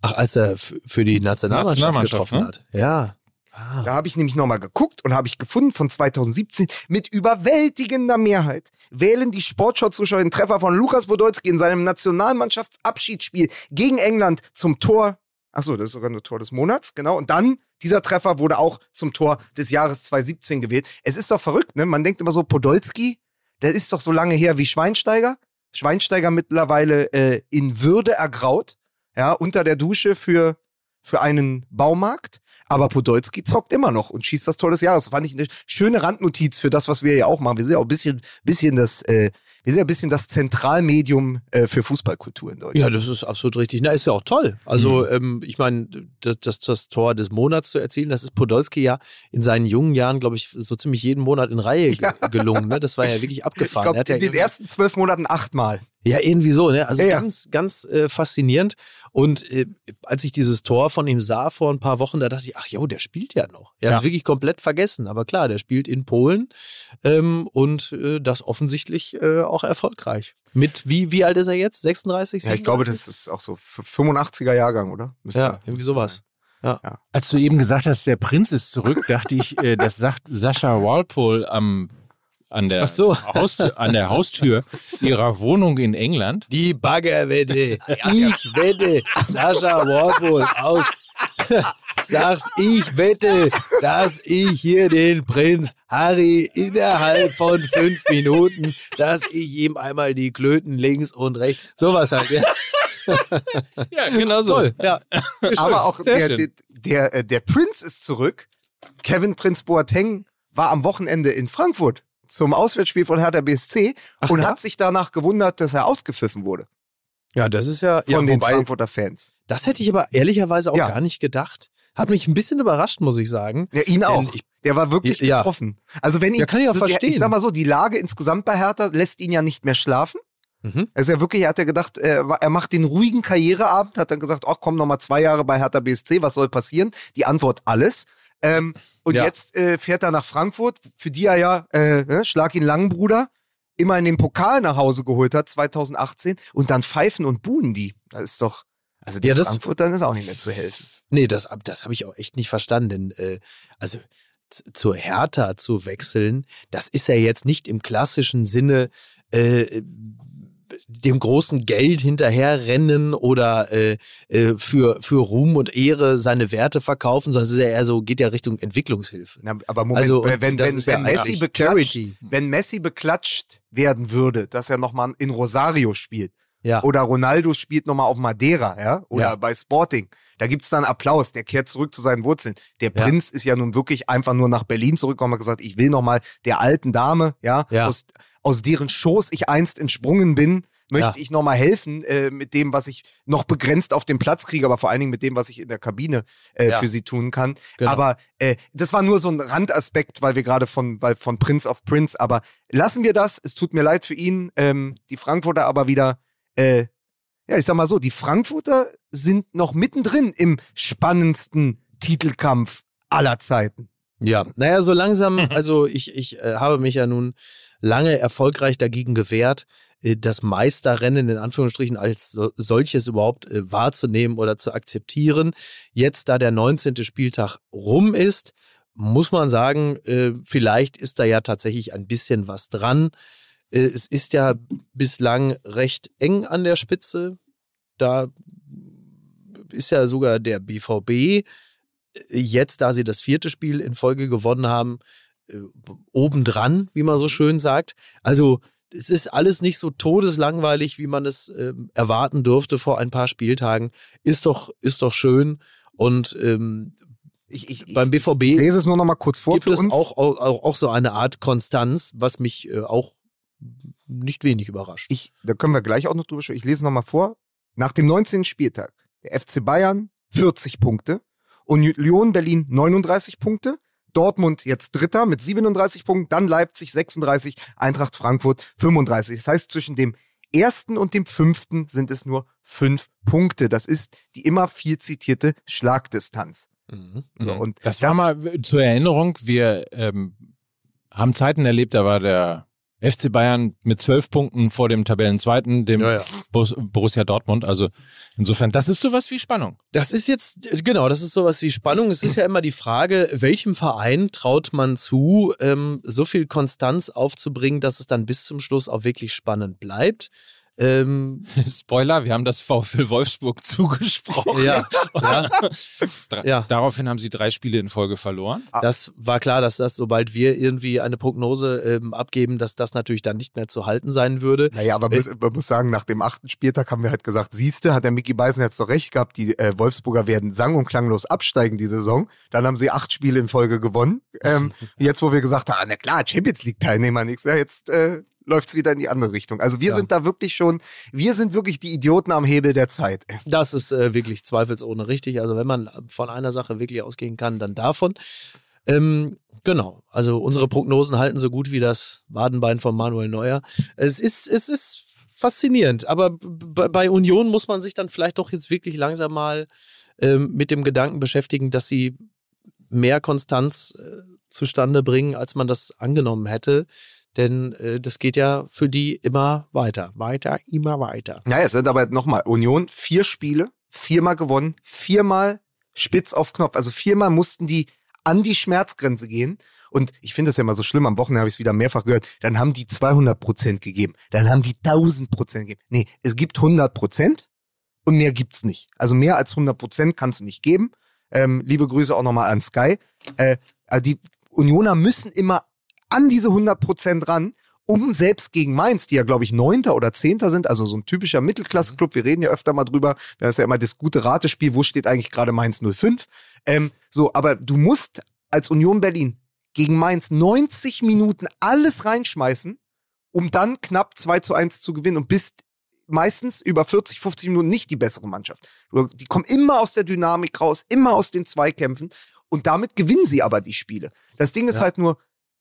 Ach, als er für die Nationalmannschaft, Nationalmannschaft, getroffen ne? hat. Ja. Ah. Da habe ich nämlich nochmal geguckt und habe ich gefunden von 2017 mit überwältigender Mehrheit wählen die Sportschau-Zuschauer den Treffer von Lukas Podolski in seinem Nationalmannschaftsabschiedsspiel gegen England zum Tor. Achso, das ist sogar nur Tor des Monats, genau. Und dann, dieser Treffer wurde auch zum Tor des Jahres 2017 gewählt. Es ist doch verrückt, ne? Man denkt immer so, Podolski, der ist doch so lange her wie Schweinsteiger. Schweinsteiger mittlerweile äh, in Würde ergraut, ja, unter der Dusche für, für einen Baumarkt. Aber Podolski zockt immer noch und schießt das Tor des Jahres. Fand ich eine schöne Randnotiz für das, was wir ja auch machen. Wir sind ja auch ein bisschen, bisschen das, äh, wir sind ja ein bisschen das Zentralmedium äh, für Fußballkultur in Deutschland. Ja, das ist absolut richtig. Na, ist ja auch toll. Also, Mhm. ähm, ich meine, das, das, das Tor des Monats zu erzielen, das ist Podolski ja in seinen jungen Jahren, glaube ich, so ziemlich jeden Monat in Reihe ge- gelungen. Ne? Das war ja wirklich Ich abgefahren. glaube, Er hat ja in den ersten zwölf Monaten achtmal. Ja, irgendwie so, ne? Also Ja, ja. ganz, ganz äh, faszinierend. Und äh, als ich dieses Tor von ihm sah vor ein paar Wochen, da dachte ich, ach jo, der spielt ja noch. Er Ja. hat wirklich komplett vergessen. Aber klar, der spielt in Polen ähm, und äh, das offensichtlich äh, auch erfolgreich. Mit wie, wie alt ist er jetzt? 36? Ja, ich glaube, 37? das ist auch so 85er Jahrgang, oder? Müsste- Ja, irgendwie sowas. Als du eben gesagt hast, der Prinz ist zurück, dachte ich, äh, das sagt Sascha Walpole am, an, der Ach so. Haustür, an der Haustür ihrer Wohnung in England. Die Baggerwette. Ich wette, Sascha Warpol aus. Sagt, ich wette, dass ich hier den Prinz Harry innerhalb von fünf Minuten, dass ich ihm einmal die Klöten links und rechts, sowas halt. Ja. Ja, genau so. Toll, ja. Aber auch der, der, der, äh, der Prinz ist zurück. Kevin Prinz Boateng war am Wochenende in Frankfurt zum Auswärtsspiel von Hertha BSC Ach und ja? hat sich danach gewundert, dass er ausgepfiffen wurde Ja, das ist ja, von ja, den wobei, Frankfurter Fans. das hätte ich aber ehrlicherweise auch Ja. gar nicht gedacht. Hat mich ein bisschen überrascht, muss ich sagen. Ja, ihn auch. ich- der war wirklich Ja. getroffen. Also wenn ihn, Ja, kann ich auch so verstehen. Ich sag mal so, die Lage insgesamt bei Hertha lässt ihn ja nicht mehr schlafen. Mhm. Also er wirklich, er hat ja gedacht, er, er macht den ruhigen Karriereabend, hat dann gesagt, ach komm noch mal zwei Jahre bei Hertha BSC, was soll passieren? Die Antwort alles. Ähm, und Ja. jetzt äh, fährt er nach Frankfurt, für die er ja, äh, ne, Schlag ihn lang, Bruder, immer in den Pokal nach Hause geholt hat, 2018, und dann pfeifen und buhen die. Das ist doch, also den Ja, das- Frankfurtern ist auch nicht mehr zu helfen. Nee, das, das habe ich auch echt nicht verstanden. Denn, äh, also zur Hertha zu wechseln, das ist ja jetzt nicht im klassischen Sinne äh, dem großen Geld hinterherrennen oder äh, äh, für, für Ruhm und Ehre seine Werte verkaufen, sondern es ist ja eher so, geht ja Richtung Entwicklungshilfe. Na, aber Moment, Also, und wenn, wenn, wenn, ja Messi beklatscht, wenn Messi beklatscht werden würde, dass er nochmal in Rosario spielt, Ja. oder Ronaldo spielt nochmal auf Madeira, ja, oder Ja. bei Sporting. Da gibt's dann Applaus, der kehrt zurück zu seinen Wurzeln. Der Ja. Prinz ist ja nun wirklich einfach nur nach Berlin zurückgekommen und hat gesagt, ich will nochmal der alten Dame, ja, Ja. Aus, aus deren Schoß ich einst entsprungen bin, möchte Ja. ich nochmal helfen äh, mit dem, was ich noch begrenzt auf dem Platz kriege, aber vor allen Dingen mit dem, was ich in der Kabine äh, Ja. für sie tun kann. Genau. Aber äh, das war nur so ein Randaspekt, weil wir gerade von, weil von Prinz auf Prinz, aber lassen wir das. Es tut mir leid für ihn. Ähm, die Frankfurter aber wieder, äh, ja, ich sag mal so, die Frankfurter sind noch mittendrin im spannendsten Titelkampf aller Zeiten. Ja, naja, so langsam, also ich, ich äh, habe mich ja nun lange erfolgreich dagegen gewehrt, äh, das Meisterrennen in Anführungsstrichen als so, solches überhaupt äh, wahrzunehmen oder zu akzeptieren. Jetzt, da der 19. Spieltag rum ist, muss man sagen, äh, vielleicht ist da ja tatsächlich ein bisschen was dran. Es ist ja bislang recht eng an der Spitze. Da ist ja sogar der BVB jetzt, da sie das vierte Spiel in Folge gewonnen haben, äh, obendran, wie man so schön sagt. Also es ist alles nicht so todeslangweilig, wie man es ähm, erwarten dürfte vor ein paar Spieltagen. Ist doch, ist doch schön. Und ähm, Ich, ich, Beim ich BVB lese es nur noch mal kurz vor gibt für es uns. auch, auch, auch so eine Art Konstanz, was mich äh, auch nicht wenig überrascht. Ich, da können wir gleich auch noch drüber sprechen. Ich lese noch mal vor. Nach dem 19. Spieltag, der FC Bayern 40 Punkte, Union Berlin 39 Punkte, Dortmund jetzt Dritter mit 37 Punkten, dann Leipzig 36, Eintracht Frankfurt 35. Das heißt, zwischen dem ersten und dem fünften sind es nur fünf Punkte. Das ist die immer viel zitierte Schlagdistanz. Mhm. So, Mhm. und das war mal zur Erinnerung, wir ähm, haben Zeiten erlebt, da war der FC Bayern mit zwölf Punkten vor dem Tabellenzweiten, dem Ja, ja. Borussia Dortmund. Also insofern, das ist sowas wie Spannung. Das ist jetzt, genau, das ist sowas wie Spannung. Es ist ja immer die Frage, welchem Verein traut man zu, ähm, so viel Konstanz aufzubringen, dass es dann bis zum Schluss auch wirklich spannend bleibt. Ähm, Spoiler, wir haben das VfL Wolfsburg zugesprochen. ja, ja, ja. Daraufhin haben sie drei Spiele in Folge verloren. das war klar, dass das, sobald wir irgendwie eine Prognose ähm, abgeben, dass das natürlich dann nicht mehr zu halten sein würde. Naja, aber muss, man muss sagen, nach dem achten Spieltag haben wir halt gesagt, siehste, hat der Mickey Beisen jetzt doch recht gehabt, die äh, Wolfsburger werden sang- und klanglos absteigen die Saison. Dann haben sie acht Spiele in Folge gewonnen. Ähm, jetzt, wo wir gesagt haben, ah, na klar, Champions League Teilnehmer nix, ja, jetzt äh, läuft's wieder in die andere Richtung. Also wir Ja. sind da wirklich schon, wir sind wirklich die Idioten am Hebel der Zeit. Das ist äh, wirklich zweifelsohne richtig. Also wenn man von einer Sache wirklich ausgehen kann, dann davon. Ähm, genau. Also unsere Prognosen halten so gut wie das Wadenbein von Manuel Neuer. Es ist, es ist faszinierend. Aber bei Union muss man sich dann vielleicht doch jetzt wirklich langsam mal ähm, mit dem Gedanken beschäftigen, dass sie mehr Konstanz äh, zustande bringen, als man das angenommen hätte. Denn äh, das geht ja für die immer weiter. Weiter, immer weiter. Naja, es sind aber nochmal Union, vier Spiele, viermal gewonnen, viermal spitz auf Knopf. Also viermal mussten die an die Schmerzgrenze gehen. Und ich finde das ja immer so schlimm, am Wochenende habe ich es wieder mehrfach gehört, dann haben die 200 Prozent gegeben, dann haben die 1000 Prozent gegeben. Nee, es gibt 100 Prozent und mehr gibt's nicht. Also mehr als 100 Prozent kannst du nicht geben. Ähm, liebe Grüße auch nochmal an Sky. Äh, also die Unioner müssen immer an diese 100 Prozent ran um selbst gegen Mainz, die ja, glaube ich, Neunter oder Zehnter sind, also so ein typischer Mittelklasse-Club, wir reden ja öfter mal drüber, da ist ja immer das gute Ratespiel, wo steht eigentlich gerade Mainz 05. Ähm, so, aber du musst als Union Berlin gegen Mainz 90 Minuten alles reinschmeißen, um dann knapp 2 zu 1 zu gewinnen und bist meistens über 40, 50 Minuten nicht die bessere Mannschaft. Die kommen immer aus der Dynamik raus, immer aus den Zweikämpfen und damit gewinnen sie aber die Spiele. Das Ding ist Ja. halt nur,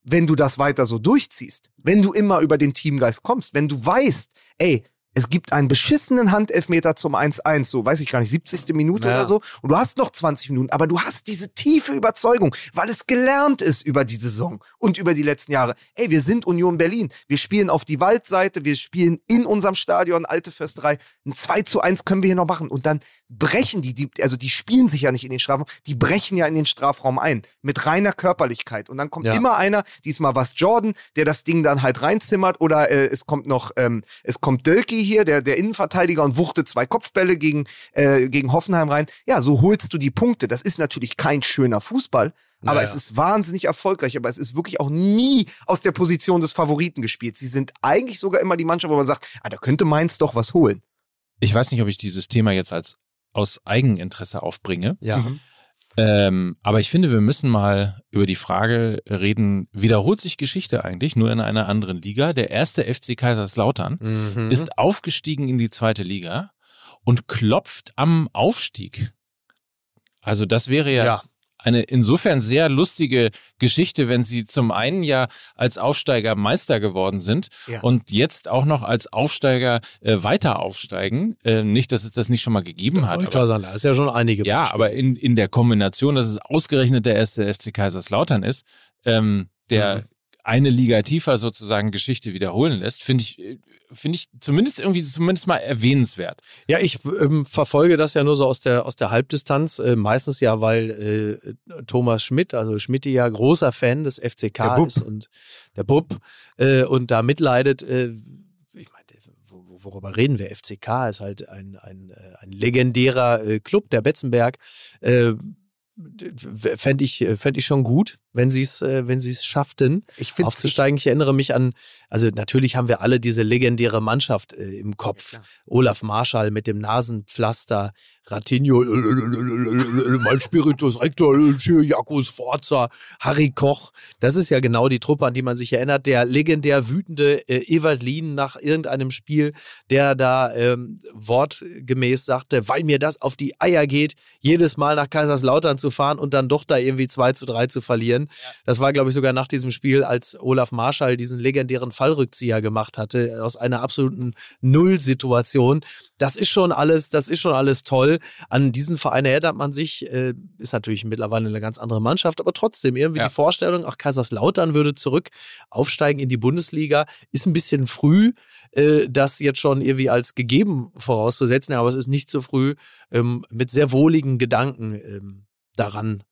wenn du das weiter so durchziehst, wenn du immer über den Teamgeist kommst, wenn du weißt, ey, es gibt einen beschissenen Handelfmeter zum 1-1, so weiß ich gar nicht, 70. Minute Ja. oder so, und du hast noch 20 Minuten, aber du hast diese tiefe Überzeugung, weil es gelernt ist über die Saison und über die letzten Jahre. Ey, wir sind Union Berlin, wir spielen auf die Waldseite, wir spielen in unserem Stadion Alte Försterei, ein 2 zu 1 können wir hier noch machen und dann brechen die, die, also die spielen sich ja nicht in den Strafraum, die brechen ja in den Strafraum ein, mit reiner Körperlichkeit. Und dann kommt Ja. immer einer, diesmal was Jordan, der das Ding dann halt reinzimmert oder äh, es kommt noch, ähm, es kommt Dölki hier, der, der Innenverteidiger und wuchtet zwei Kopfbälle gegen, äh, gegen Hoffenheim rein. Ja, so holst du die Punkte. Das ist natürlich kein schöner Fußball, aber Naja. es ist wahnsinnig erfolgreich, aber es ist wirklich auch nie aus der Position des Favoriten gespielt. Sie sind eigentlich sogar immer die Mannschaft, wo man sagt, ah, da könnte Mainz doch was holen. Ich weiß nicht, ob ich dieses Thema jetzt als aus Eigeninteresse aufbringe. Ja. Mhm. Ähm, aber ich finde, wir müssen mal über die Frage reden, wiederholt sich Geschichte eigentlich nur in einer anderen Liga? Der erste FC Kaiserslautern Mhm. ist aufgestiegen in die zweite Liga und klopft am Aufstieg. Also das wäre ja, ja. Eine insofern sehr lustige Geschichte, wenn sie zum einen ja als Aufsteiger Meister geworden sind Ja. und jetzt auch noch als Aufsteiger äh, weiter aufsteigen. Äh, nicht, dass es das nicht schon mal gegeben hat. Aber- klar sein, da ist ja schon einige. ja, Beispiele. aber in, in der Kombination, dass es ausgerechnet der erste FC Kaiserslautern ist, ähm, der Mhm. Eine Liga tiefer sozusagen Geschichte wiederholen lässt, finde ich, äh, finde ich zumindest irgendwie zumindest mal erwähnenswert. Ja, ich ähm, verfolge das ja nur so aus der, aus der Halbdistanz. Äh, meistens ja, weil äh, Thomas Schmidt, also Schmidt ja großer Fan des FCK ist und der Bub äh, und da mitleidet. Äh, ich meine, wo- wo- worüber reden wir? FCK ist halt ein, ein, äh, ein legendärer Club, der Betzenberg. Äh, Fände ich, fänd ich schon gut, wenn sie es äh, wenn sie es schafften Ich aufzusteigen. Ich erinnere mich an, also natürlich haben wir alle diese legendäre Mannschaft äh, im Kopf. Ja. Olaf Marschall mit dem Nasenpflaster, Ratinho, äh, mein Spiritus Rector, Jakobs Forza, Harry Koch. Das ist ja genau die Truppe, an die man sich erinnert. Der legendär wütende äh, Ewald Lien nach irgendeinem Spiel, der da ähm, wortgemäß sagte, weil mir das auf die Eier geht, jedes Mal nach Kaiserslautern zu fahren und dann doch da irgendwie 2 zu 3 zu verlieren. Das war, glaube ich, sogar nach diesem Spiel, als Olaf Marschall diesen legendären Fallrückzieher gemacht hatte, aus einer absoluten Nullsituation. Das ist schon alles, das ist schon alles toll. An diesen Verein erinnert man sich, äh, ist natürlich mittlerweile eine ganz andere Mannschaft, aber trotzdem irgendwie Ja. die Vorstellung, ach, Kaiserslautern würde zurück aufsteigen in die Bundesliga, ist ein bisschen früh, äh, das jetzt schon irgendwie als gegeben vorauszusetzen, aber es ist nicht zu früh, ähm, mit sehr wohligen Gedanken ähm, daran,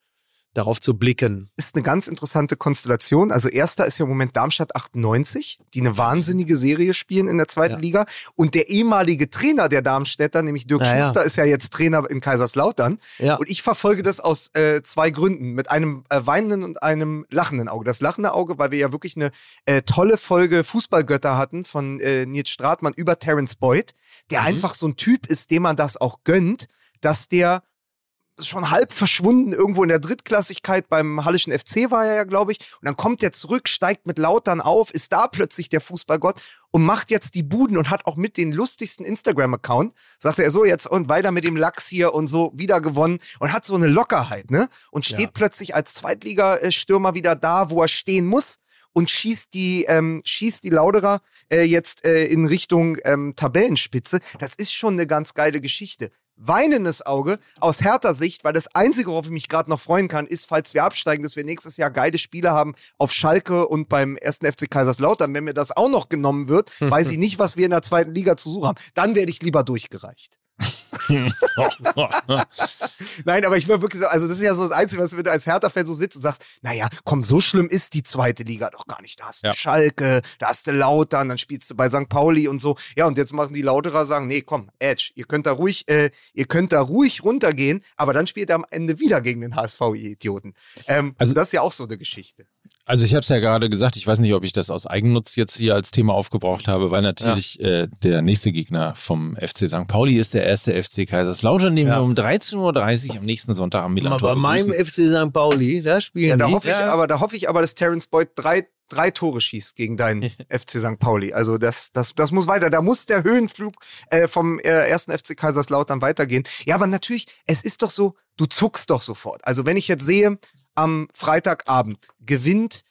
darauf zu blicken. ist eine ganz interessante Konstellation. Also erster ist ja im Moment Darmstadt 98, die eine wahnsinnige Serie spielen in der zweiten Ja. Liga. Und der ehemalige Trainer der Darmstädter, nämlich Dirk Ja, ja. Schuster, ist ja jetzt Trainer in Kaiserslautern. Ja. Und ich verfolge das aus äh, zwei Gründen. Mit einem äh, weinenden und einem lachenden Auge. Das lachende Auge, weil wir ja wirklich eine äh, tolle Folge Fußballgötter hatten von äh, Nils Stratmann über Terence Boyd, der Mhm. einfach so ein Typ ist, dem man das auch gönnt, dass der schon halb verschwunden irgendwo in der Drittklassigkeit beim Hallischen FC war er ja, glaube ich. Und dann kommt er zurück, steigt mit Lautern auf, ist da plötzlich der Fußballgott und macht jetzt die Buden und hat auch mit den lustigsten Instagram-Account, sagte er so jetzt und weiter mit dem Lachs hier und so wieder gewonnen und hat so eine Lockerheit, ne? Und steht Ja. plötzlich als Zweitligastürmer wieder da, wo er stehen muss und schießt die, ähm, schießt die Lauderer äh, jetzt äh, in Richtung ähm, Tabellenspitze. Das ist schon eine ganz geile Geschichte. Weinendes Auge aus härter Sicht, weil das Einzige, worauf ich mich gerade noch freuen kann, ist, falls wir absteigen, dass wir nächstes Jahr geile Spiele haben auf Schalke und beim ersten FC Kaiserslautern. Wenn mir das auch noch genommen wird, weiß ich nicht, was wir in der zweiten Liga zu suchen haben. Dann werde ich lieber durchgereicht. Nein, aber ich will wirklich so, also das ist ja so das Einzige, was wenn du als Hertha-Fan so sitzt und sagst, naja, komm, so schlimm ist die zweite Liga doch gar nicht. Da hast du Ja. Schalke, da hast du Lautern, dann spielst du bei St. Pauli und so. Ja, und jetzt machen die Lauterer sagen, nee, komm, Edge, ihr könnt da ruhig, äh, ihr könnt da ruhig runtergehen, aber dann spielt er am Ende wieder gegen den HSV, ihr Idioten. Ähm, Also- das ist ja auch so eine Geschichte. Also ich habe es ja gerade gesagt, ich weiß nicht, ob ich das aus Eigennutz jetzt hier als Thema aufgebraucht habe, weil natürlich äh, der nächste Gegner vom FC St. Pauli ist der erste FC Kaiserslautern, den Ja. wir um 13.30 Uhr am nächsten Sonntag am Milan bei meinem FC St. Pauli, da spielen Ja, da die. hoffe ich aber, da hoffe ich aber, dass Terence Boyd drei, drei Tore schießt gegen deinen FC St. Pauli. Also das, das, das muss weiter. Da muss der Höhenflug äh, vom äh, ersten FC Kaiserslautern weitergehen. Ja, aber natürlich, es ist doch so, du zuckst doch sofort. Also wenn ich jetzt sehe, am Freitagabend gewinnt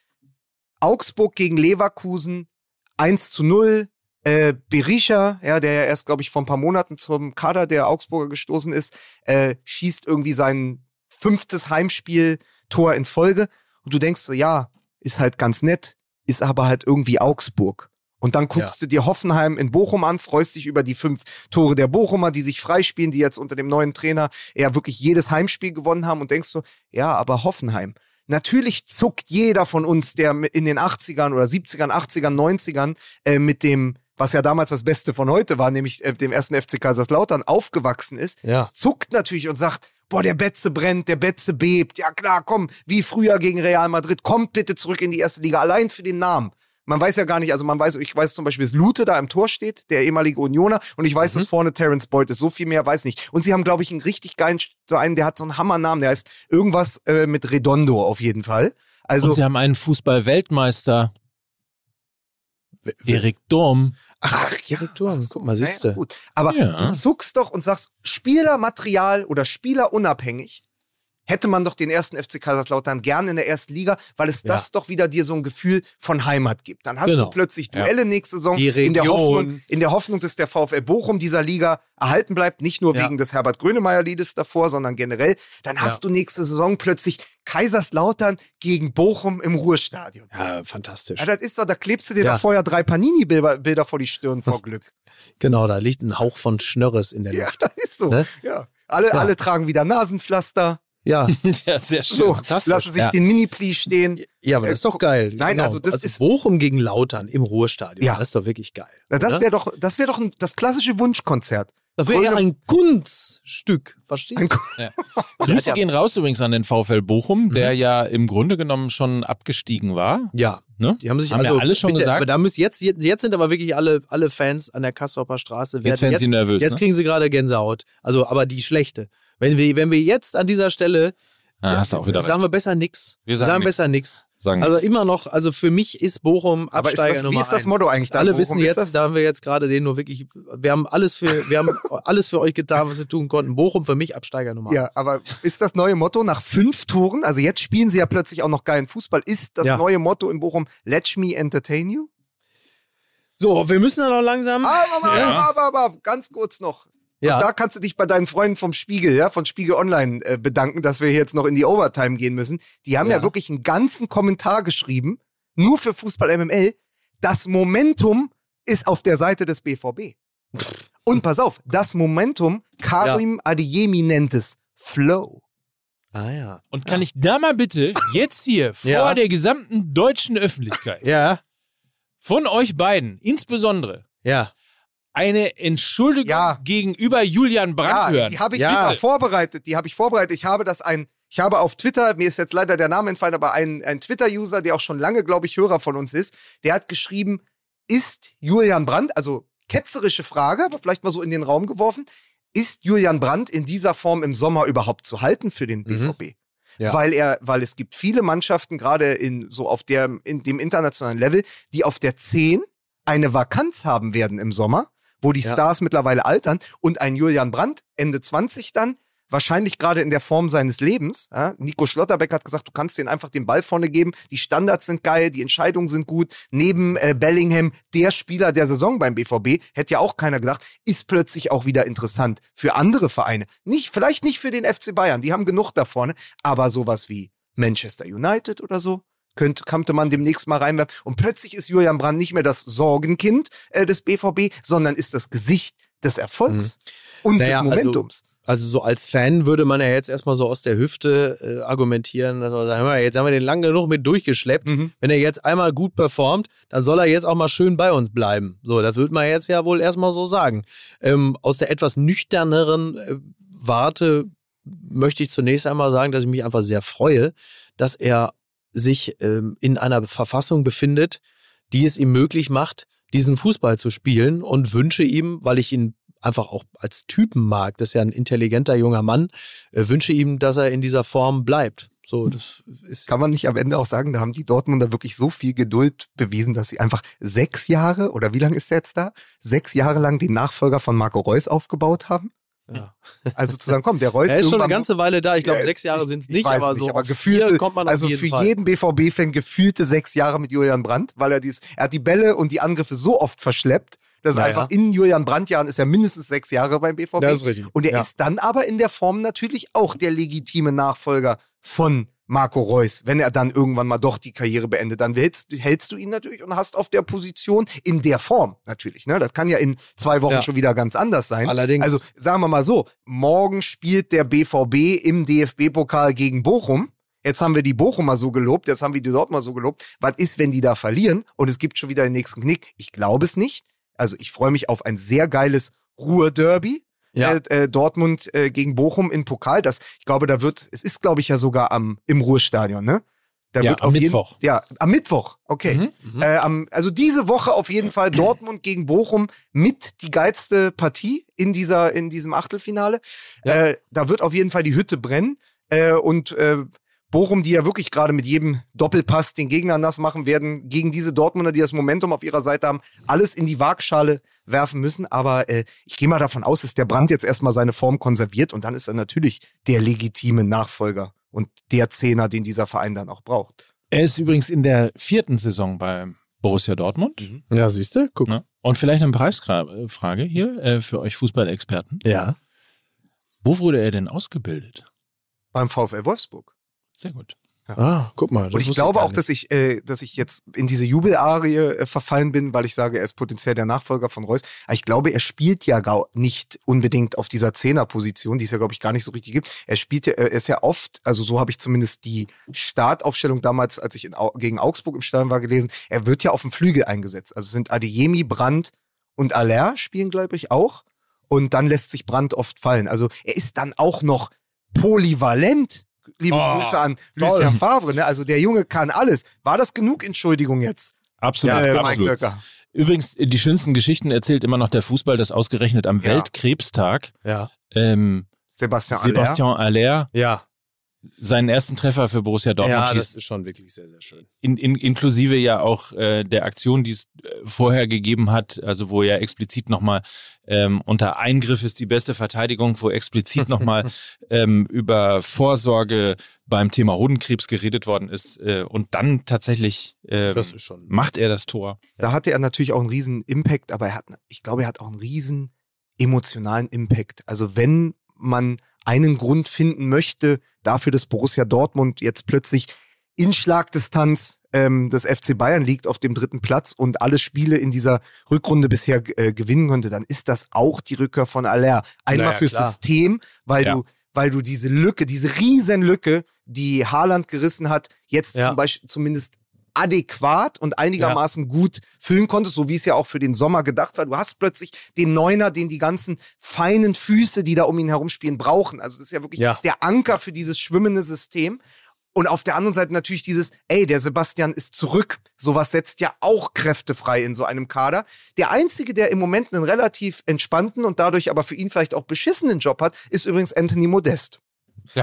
Augsburg gegen Leverkusen 1 zu 0. Äh, Berisha, ja, der ja erst, glaube ich, vor ein paar Monaten zum Kader der Augsburger gestoßen ist, äh, schießt irgendwie sein fünftes Heimspiel-Tor in Folge. Und du denkst so, ja, ist halt ganz nett, ist aber halt irgendwie Augsburg. Und dann guckst du dir Hoffenheim in Bochum an, freust dich über die fünf Tore der Bochumer, die sich freispielen, die jetzt unter dem neuen Trainer ja wirklich jedes Heimspiel gewonnen haben und denkst so, ja, aber Hoffenheim. Natürlich zuckt jeder von uns, der in den 80ern oder 70ern, 80ern, 90ern äh, mit dem, was ja damals das Beste von heute war, nämlich äh, dem ersten FC Kaiserslautern aufgewachsen ist, Ja. zuckt natürlich und sagt, boah, der Betze brennt, der Betze bebt. Ja klar, komm, wie früher gegen Real Madrid, kommt bitte zurück in die erste Liga, allein für den Namen. Man weiß ja gar nicht, also man weiß, ich weiß zum Beispiel, dass Lute da im Tor steht, der ehemalige Unioner, und ich weiß, dass vorne Terence Boyd ist. So viel mehr weiß nicht. Und sie haben, glaube ich, einen richtig geilen, so einen, der hat so einen Hammernamen, der heißt irgendwas äh, mit Redondo auf jeden Fall. Also, Und sie haben einen Fußball-Weltmeister, Erik Durm. Ach, Direktoren, guck mal, siehst du. gut. Aber Ja. du zuckst doch und sagst, Spielermaterial oder Spielerunabhängig hätte man doch den ersten FC Kaiserslautern gern in der ersten Liga, weil es das doch wieder dir so ein Gefühl von Heimat gibt. Dann hast Genau. du plötzlich Duelle nächste Saison in der. Hoffnung, in der Hoffnung, dass der VfL Bochum dieser Liga erhalten bleibt, nicht nur Ja. wegen des Herbert Grönemeyer-Liedes davor, sondern generell. Dann hast Ja. du nächste Saison plötzlich Kaiserslautern gegen Bochum im Ruhrstadion. Ja, fantastisch. Ja, das ist doch, da klebst du dir Ja. da vorher drei Panini-Bilder Bilder vor die Stirn vor Glück. Genau, da liegt ein Hauch von Schnörres in der Ja, Luft. das ist so. Ne? Ja. Alle, Ja. alle tragen wieder Nasenpflaster. Ja, Ja, sehr schön. So, lassen sich Ja. den Mini-Pli stehen. ja, aber das ist doch geil. Genau. Nein, also das ist- Bochum gegen Lautern im Ruhrstadion. Ja. Das ist doch wirklich geil. Na, das wäre doch, das wäre doch ein, das klassische Wunschkonzert. das wäre ja ein Kunststück. Verstehst Ein du? Grüße Ja. gehen raus übrigens an den VfL Bochum, der ja im Grunde genommen schon abgestiegen war. Ja. Ne? Die haben sich Haben also ja alle schon bitte, gesagt. Aber da müssen jetzt, jetzt, sind aber wirklich alle, alle Fans an der Kastorper Straße. Jetzt werden sie nervös. Jetzt ne? kriegen sie gerade Gänsehaut. Also, aber die schlechte. Wenn wir, wenn wir jetzt an dieser Stelle, Ah, hast du auch wieder sagen wir recht. besser nix. Wir sagen nix. besser nix. Sagen Also wir's. immer noch, also für mich ist Bochum Aber ist Absteiger das, Nummer wie ist das. Motto eigentlich da? Alle Bochum? wissen jetzt, da haben wir jetzt gerade den nur wirklich, wir haben alles für, wir haben alles für euch getan, was wir tun konnten. Bochum für mich Absteiger Nummer ja, eins. aber ist das neue Motto nach fünf Toren? Also jetzt spielen sie ja plötzlich auch noch geilen Fußball. Ist das Ja. neue Motto in Bochum Let me entertain you? So, wir müssen dann noch langsam. Aber, aber, Ja. aber, aber, aber, ganz kurz noch. Ja. Und da kannst du dich bei deinen Freunden vom Spiegel, ja, von Spiegel Online äh, bedanken, dass wir jetzt noch in die Overtime gehen müssen. Die haben ja. Ja. wirklich einen ganzen Kommentar geschrieben, nur für Fußball MML. Das Momentum ist auf der Seite des BVB. Und pass auf, das Momentum, Karim Adeyemi nennt es Flow. ah ja. Und kann ich da mal bitte jetzt hier vor Ja. der gesamten deutschen Öffentlichkeit Ja, von euch beiden insbesondere ja. Eine Entschuldigung Ja. gegenüber Julian Brandt Ja, hören? die habe ich Ja. vorbereitet. Die habe ich vorbereitet. Ich habe das ein, ich habe auf Twitter, mir ist jetzt leider der Name entfallen, aber ein, ein Twitter-User, der auch schon lange, glaube ich, Hörer von uns ist, der hat geschrieben, ist Julian Brandt, also ketzerische Frage, aber vielleicht mal so in den Raum geworfen, ist Julian Brandt in dieser Form im Sommer überhaupt zu halten für den BVB? Ja. Weil er, weil es gibt viele Mannschaften, gerade in so auf der, in dem internationalen Level, die auf der 10 eine Vakanz haben werden im Sommer, wo die Ja. Stars mittlerweile altern und ein Julian Brandt Ende 20 dann wahrscheinlich gerade in der Form seines Lebens. Ja? Nico Schlotterbeck hat gesagt, du kannst den einfach den Ball vorne geben. Die Standards sind geil, die Entscheidungen sind gut. Neben äh, Bellingham, der Spieler der Saison beim BVB, hätte ja auch keiner gedacht, ist plötzlich auch wieder interessant für andere Vereine. Nicht, vielleicht nicht für den FC Bayern, die haben genug da vorne, aber sowas wie Manchester United oder so. Könnte, könnte man demnächst mal reinwerfen. Und plötzlich ist Julian Brandt nicht mehr das Sorgenkind äh, des BVB, sondern ist das Gesicht des Erfolgs und Mhm. Naja, des also- Momentums. Also so als Fan würde man ja jetzt erstmal so aus der Hüfte äh, argumentieren, dass man sagt, hör mal, jetzt haben wir den lang genug mit durchgeschleppt. Mhm. Wenn er jetzt einmal gut performt, dann soll er jetzt auch mal schön bei uns bleiben. So, das würde man jetzt ja wohl erstmal so sagen. Ähm, aus der etwas nüchterneren äh, Warte möchte ich zunächst einmal sagen, dass ich mich einfach sehr freue, dass er sich ähm, in einer Verfassung befindet, die es ihm möglich macht, diesen Fußball zu spielen und wünsche ihm, weil ich ihn einfach auch als Typen mag, das ist ja ein intelligenter junger Mann, äh, wünsche ihm, dass er in dieser Form bleibt. So, das ist Kann man nicht am Ende auch sagen, da haben die Dortmunder wirklich so viel Geduld bewiesen, dass sie einfach sechs Jahre, oder wie lange ist der jetzt da? Sechs Jahre lang den Nachfolger von Marco Reus aufgebaut haben? Ja. Also zu sagen, komm, der Reus Er ist schon eine ganze Weile da. Ich glaube, Ja, sechs Jahre sind es ich nicht, aber nicht, so aber gefühlte- kommt man Also jeden für Fall. jeden BVB-Fan gefühlte sechs Jahre mit Julian Brandt, weil er dies, er hat die Bälle und die Angriffe so oft verschleppt, dass Ja, einfach in Julian Brandt-Jahren ist er mindestens sechs Jahre beim BVB. Das ist richtig. Und er ja. ist dann aber in der Form natürlich auch der legitime Nachfolger von Marco Reus, wenn er dann irgendwann mal doch die Karriere beendet, dann hältst, hältst du ihn natürlich und hast auf der Position in der Form natürlich. Ne? Das kann ja in zwei Wochen Ja. schon wieder ganz anders sein. Allerdings. Also sagen wir mal so, morgen spielt der BVB im DFB-Pokal gegen Bochum. Jetzt haben wir die Bochumer so gelobt, jetzt haben wir die Dortmunder so gelobt. Was ist, wenn die da verlieren und es gibt schon wieder den nächsten Knick? Ich glaube es nicht. Also ich freue mich auf ein sehr geiles Ruhr-Derby. Ja. Äh, äh, Dortmund äh, gegen Bochum in Pokal. Das, ich glaube, da wird, es ist, glaube ich, ja sogar am, im Ruhrstadion, ne? Da Ja, wird am auf jeden- Mittwoch. Ja, am Mittwoch, okay. Mhm. Äh, am, also diese Woche auf jeden Fall Dortmund gegen Bochum mit die geilste Partie in dieser in diesem Achtelfinale. Ja. Äh, da wird auf jeden Fall die Hütte brennen äh, und äh, Bochum, die ja wirklich gerade mit jedem Doppelpass den Gegner nass machen werden, gegen diese Dortmunder, die das Momentum auf ihrer Seite haben, alles in die Waagschale werfen müssen. Aber äh, ich gehe mal davon aus, dass der Brand jetzt erstmal seine Form konserviert und dann ist er natürlich der legitime Nachfolger und der Zehner, den dieser Verein dann auch braucht. Er ist übrigens in der vierten Saison bei Borussia Dortmund. ja, siehst du? Guck. Ne? Und vielleicht eine Preisfrage hier äh, für euch Fußballexperten. Ja. Wo wurde er denn ausgebildet? Beim VfL Wolfsburg. Sehr gut. Ah, guck mal. das Und ich glaube auch, dass ich, äh, dass ich jetzt in diese Jubelarie äh, verfallen bin, weil ich sage, er ist potenziell der Nachfolger von Reus. Aber ich glaube, er spielt ja gar nicht unbedingt auf dieser Zehnerposition, die es ja, glaube ich, gar nicht so richtig gibt. Er spielt ja, er ist ja oft, also so habe ich zumindest die Startaufstellung damals, als ich in, Au- gegen Augsburg im Stadion war, gelesen. Er wird ja auf dem Flügel eingesetzt. Also sind Adeyemi, Brandt und Aller spielen, glaube ich, auch. Und dann lässt sich Brandt oft fallen. Also er ist dann auch noch polyvalent. Liebe Oh, Grüße an toll. Lucien Favre. Ne? Also der Junge kann alles. War das genug Entschuldigung jetzt? Absolut, äh, Mike absolut. Übrigens, die schönsten Geschichten erzählt immer noch der Fußball, das ausgerechnet am Ja. Weltkrebstag Ja. Sebastian ähm, Sebastian Sebastian Aller Ja. Seinen ersten Treffer für Borussia Dortmund Ja, schießt. das ist schon wirklich sehr, sehr schön. in, in, inklusive ja auch äh, der Aktion, die es äh, vorher gegeben hat, also wo ja explizit nochmal ähm, unter Eingriff ist die beste Verteidigung, wo explizit nochmal ähm, über Vorsorge beim Thema Hodenkrebs geredet worden ist äh, und dann tatsächlich ähm, macht er das Tor. Da hatte er natürlich auch einen riesen Impact, aber er hat, ich glaube, er hat auch einen riesen emotionalen Impact. Also wenn man einen Grund finden möchte dafür, dass Borussia Dortmund jetzt plötzlich in Schlagdistanz ähm, des FC Bayern liegt auf dem dritten Platz und alle Spiele in dieser Rückrunde bisher äh, gewinnen konnte, dann ist das auch die Rückkehr von Aller. Einmal Naja, fürs klar. System, weil Ja. du weil du diese Lücke, diese riesen Lücke, die Haaland gerissen hat, jetzt Ja. zum Beispiel zumindest adäquat und einigermaßen gut füllen konntest, so wie es ja auch für den Sommer gedacht war. Du hast plötzlich den Neuner, den die ganzen feinen Füße, die da um ihn herum spielen, brauchen. Also das ist ja wirklich Ja. der Anker für dieses schwimmende System. Und auf der anderen Seite natürlich dieses, ey, der Sebastian ist zurück. Sowas setzt ja auch Kräfte frei in so einem Kader. Der Einzige, der im Moment einen relativ entspannten und dadurch aber für ihn vielleicht auch beschissenen Job hat, ist übrigens Anthony Modest.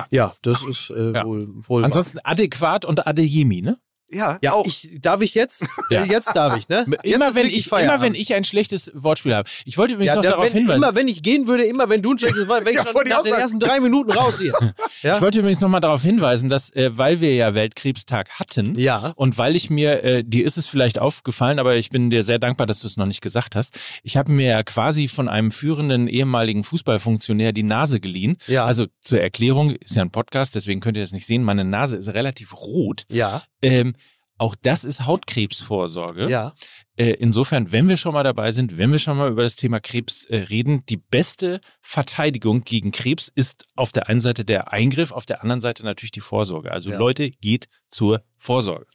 Ja, das ist äh, Ja. wohl, wohl. wahr. Ansonsten adäquat und Adeyemi, ne? Ja, Ja, auch. ich, darf ich jetzt? Ja. Jetzt darf ich, ne? Immer wenn, ich, immer wenn ich ein schlechtes Wortspiel habe. Ich wollte übrigens ja, noch der, darauf wenn, hinweisen. immer wenn ich gehen würde, immer wenn du ein schlechtes Wort, wäre ich Ja, schon nach den sagen. ersten drei Minuten raus hier. Ja? Ich wollte übrigens nochmal darauf hinweisen, dass, äh, weil wir ja Weltkrebstag hatten Ja. und weil ich mir, äh, dir ist es vielleicht aufgefallen, aber ich bin dir sehr dankbar, dass du es noch nicht gesagt hast. Ich habe mir ja quasi von einem führenden ehemaligen Fußballfunktionär die Nase geliehen. Ja. Also zur Erklärung, ist ja ein Podcast, deswegen könnt ihr das nicht sehen. Meine Nase ist relativ rot. Ja, Ähm, auch das ist Hautkrebsvorsorge. ja. Äh, insofern, wenn wir schon mal dabei sind, wenn wir schon mal über das Thema Krebs äh, reden, die beste Verteidigung gegen Krebs ist auf der einen Seite der Eingriff, auf der anderen Seite natürlich die Vorsorge. Also Ja. Leute, geht zur Vorsorge.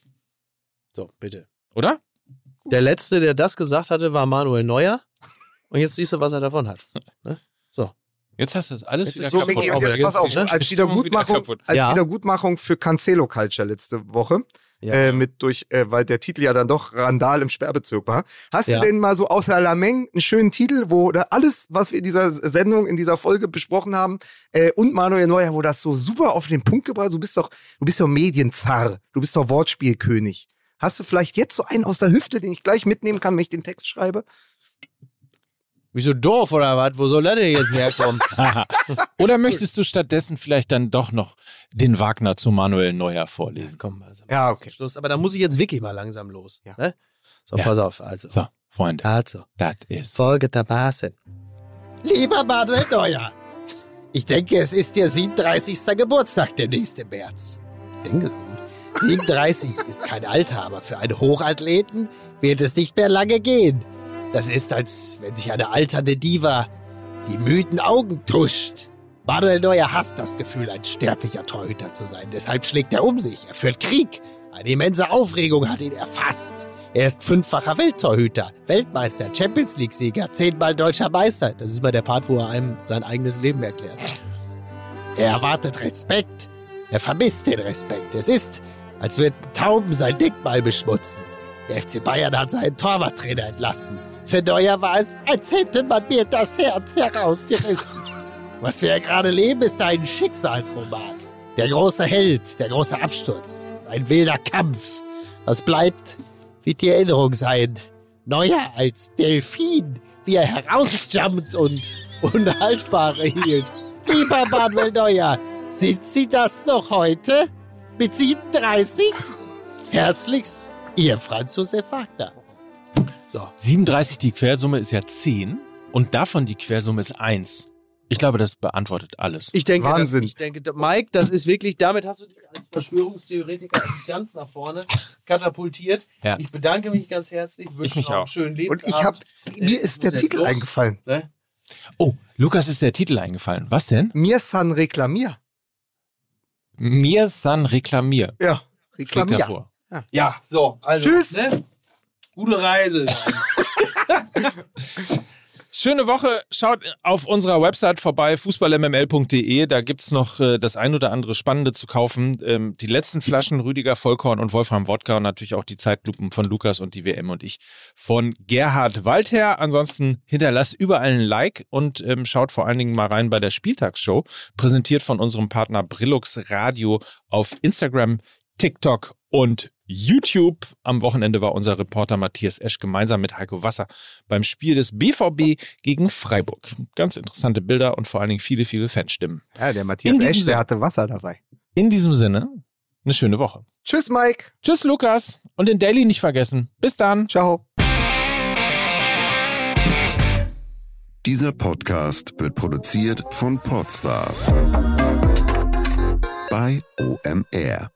So, bitte. Oder? Der letzte, der das gesagt hatte, war Manuel Neuer. Und jetzt siehst du, was er davon hat. Ne? So. Jetzt hast du das alles Jetzt wieder ist so, kaputt. Jetzt jetzt pass auf, als wieder Wiedergutmachung, als. Wiedergutmachung für Cancelo Culture letzte Woche Ja. Äh, mit durch, äh, weil der Titel ja dann doch Randal im Sperrbezirk war. Hast Ja. du denn mal so außer Lameng einen schönen Titel, wo da alles, was wir in dieser Sendung, in dieser Folge besprochen haben, äh, und Manuel Neuer, wo das so super auf den Punkt gebracht, du bist doch, du bist doch Medienzar, du bist doch Wortspielkönig. Hast du vielleicht jetzt so einen aus der Hüfte, den ich gleich mitnehmen kann, wenn ich den Text schreibe? Wieso doof oder was? Wo soll der denn jetzt herkommen? Oder möchtest du stattdessen vielleicht dann doch noch den Wagner zu Manuel Neuer vorlesen? Komm, also Ja, zum okay. Schluss. Aber da muss ich jetzt wirklich mal langsam los. Ja. Ne? So, Ja. pass auf. Also, So, Freunde, also das ist. folgendermaßen. Lieber Manuel Neuer, ich denke, es ist Ihr 37. Geburtstag, der nächste März. Ich denke so gut. 37 ist kein Alter, aber für einen Hochathleten wird es nicht mehr lange gehen. Das ist, als wenn sich eine alternde Diva die müden Augen tuscht. Manuel Neuer hasst das Gefühl, ein sterblicher Torhüter zu sein. Deshalb schlägt er um sich. Er führt Krieg. Eine immense Aufregung hat ihn erfasst. Er ist fünffacher Welttorhüter, Weltmeister, Champions League-Sieger, zehnmal deutscher Meister. Das ist mal der Part, wo er einem sein eigenes Leben erklärt. Er erwartet Respekt. Er vermisst den Respekt. Es ist, als würden Tauben sein Denkmal beschmutzen. Der FC Bayern hat seinen Torwarttrainer entlassen. Für Neuer war es, als hätte man mir das Herz herausgerissen. Was wir ja gerade leben, ist ein Schicksalsroman. Der große Held, der große Absturz, ein wilder Kampf. Was bleibt, wird die Erinnerung sein. Neuer als Delfin, wie er herausjumpt und Unhaltbare hielt. Lieber Manuel Neuer, sind Sie das noch heute? Mit 37? Herzlichst, Ihr Franz Josef Wagner. So. 37, die Quersumme ist ja 10 und davon die Quersumme ist 1. Ich glaube, das beantwortet alles. Ich denke, Wahnsinn. Das, ich denke, Mike, das ist wirklich, damit hast du dich als Verschwörungstheoretiker ganz nach vorne katapultiert. Ja. Ich bedanke mich ganz herzlich. Wünsche Ich mich noch einen auch. schönen Und Lebensabend. ich habe, mir Äh, ist ich der Titel los. eingefallen. Ne? Oh, Lukas ist der Titel eingefallen. Was denn? Mir san reklamier. Mir san reklamier. Ja, reklamier. hervor. Ja, so, also. Tschüss. Ne? Gute Reise. Schöne Woche. Schaut auf unserer Website vorbei, fußballmml.de. Da gibt's noch äh, das ein oder andere Spannende zu kaufen. Ähm, die letzten Flaschen Rüdiger Vollkorn und Wolfram Wodka und natürlich auch die Zeitlupen von Lukas und die WM und ich von Gerhard Waldherr. Ansonsten hinterlasst überall ein Like und ähm, schaut vor allen Dingen mal rein bei der Spieltagsshow, präsentiert von unserem Partner Brillux Radio auf Instagram, TikTok und YouTube. Am Wochenende war unser Reporter Matthias Esch gemeinsam mit Heiko Wasser beim Spiel des BVB gegen Freiburg. Ganz interessante Bilder und vor allen Dingen viele, viele Fanstimmen. Ja, der Matthias Esch, der hatte Wasser dabei. In diesem Sinne, eine schöne Woche. Tschüss, Mike. Tschüss, Lukas. Und den Daily nicht vergessen. Bis dann. Ciao. Dieser Podcast wird produziert von Podstars bei OMR.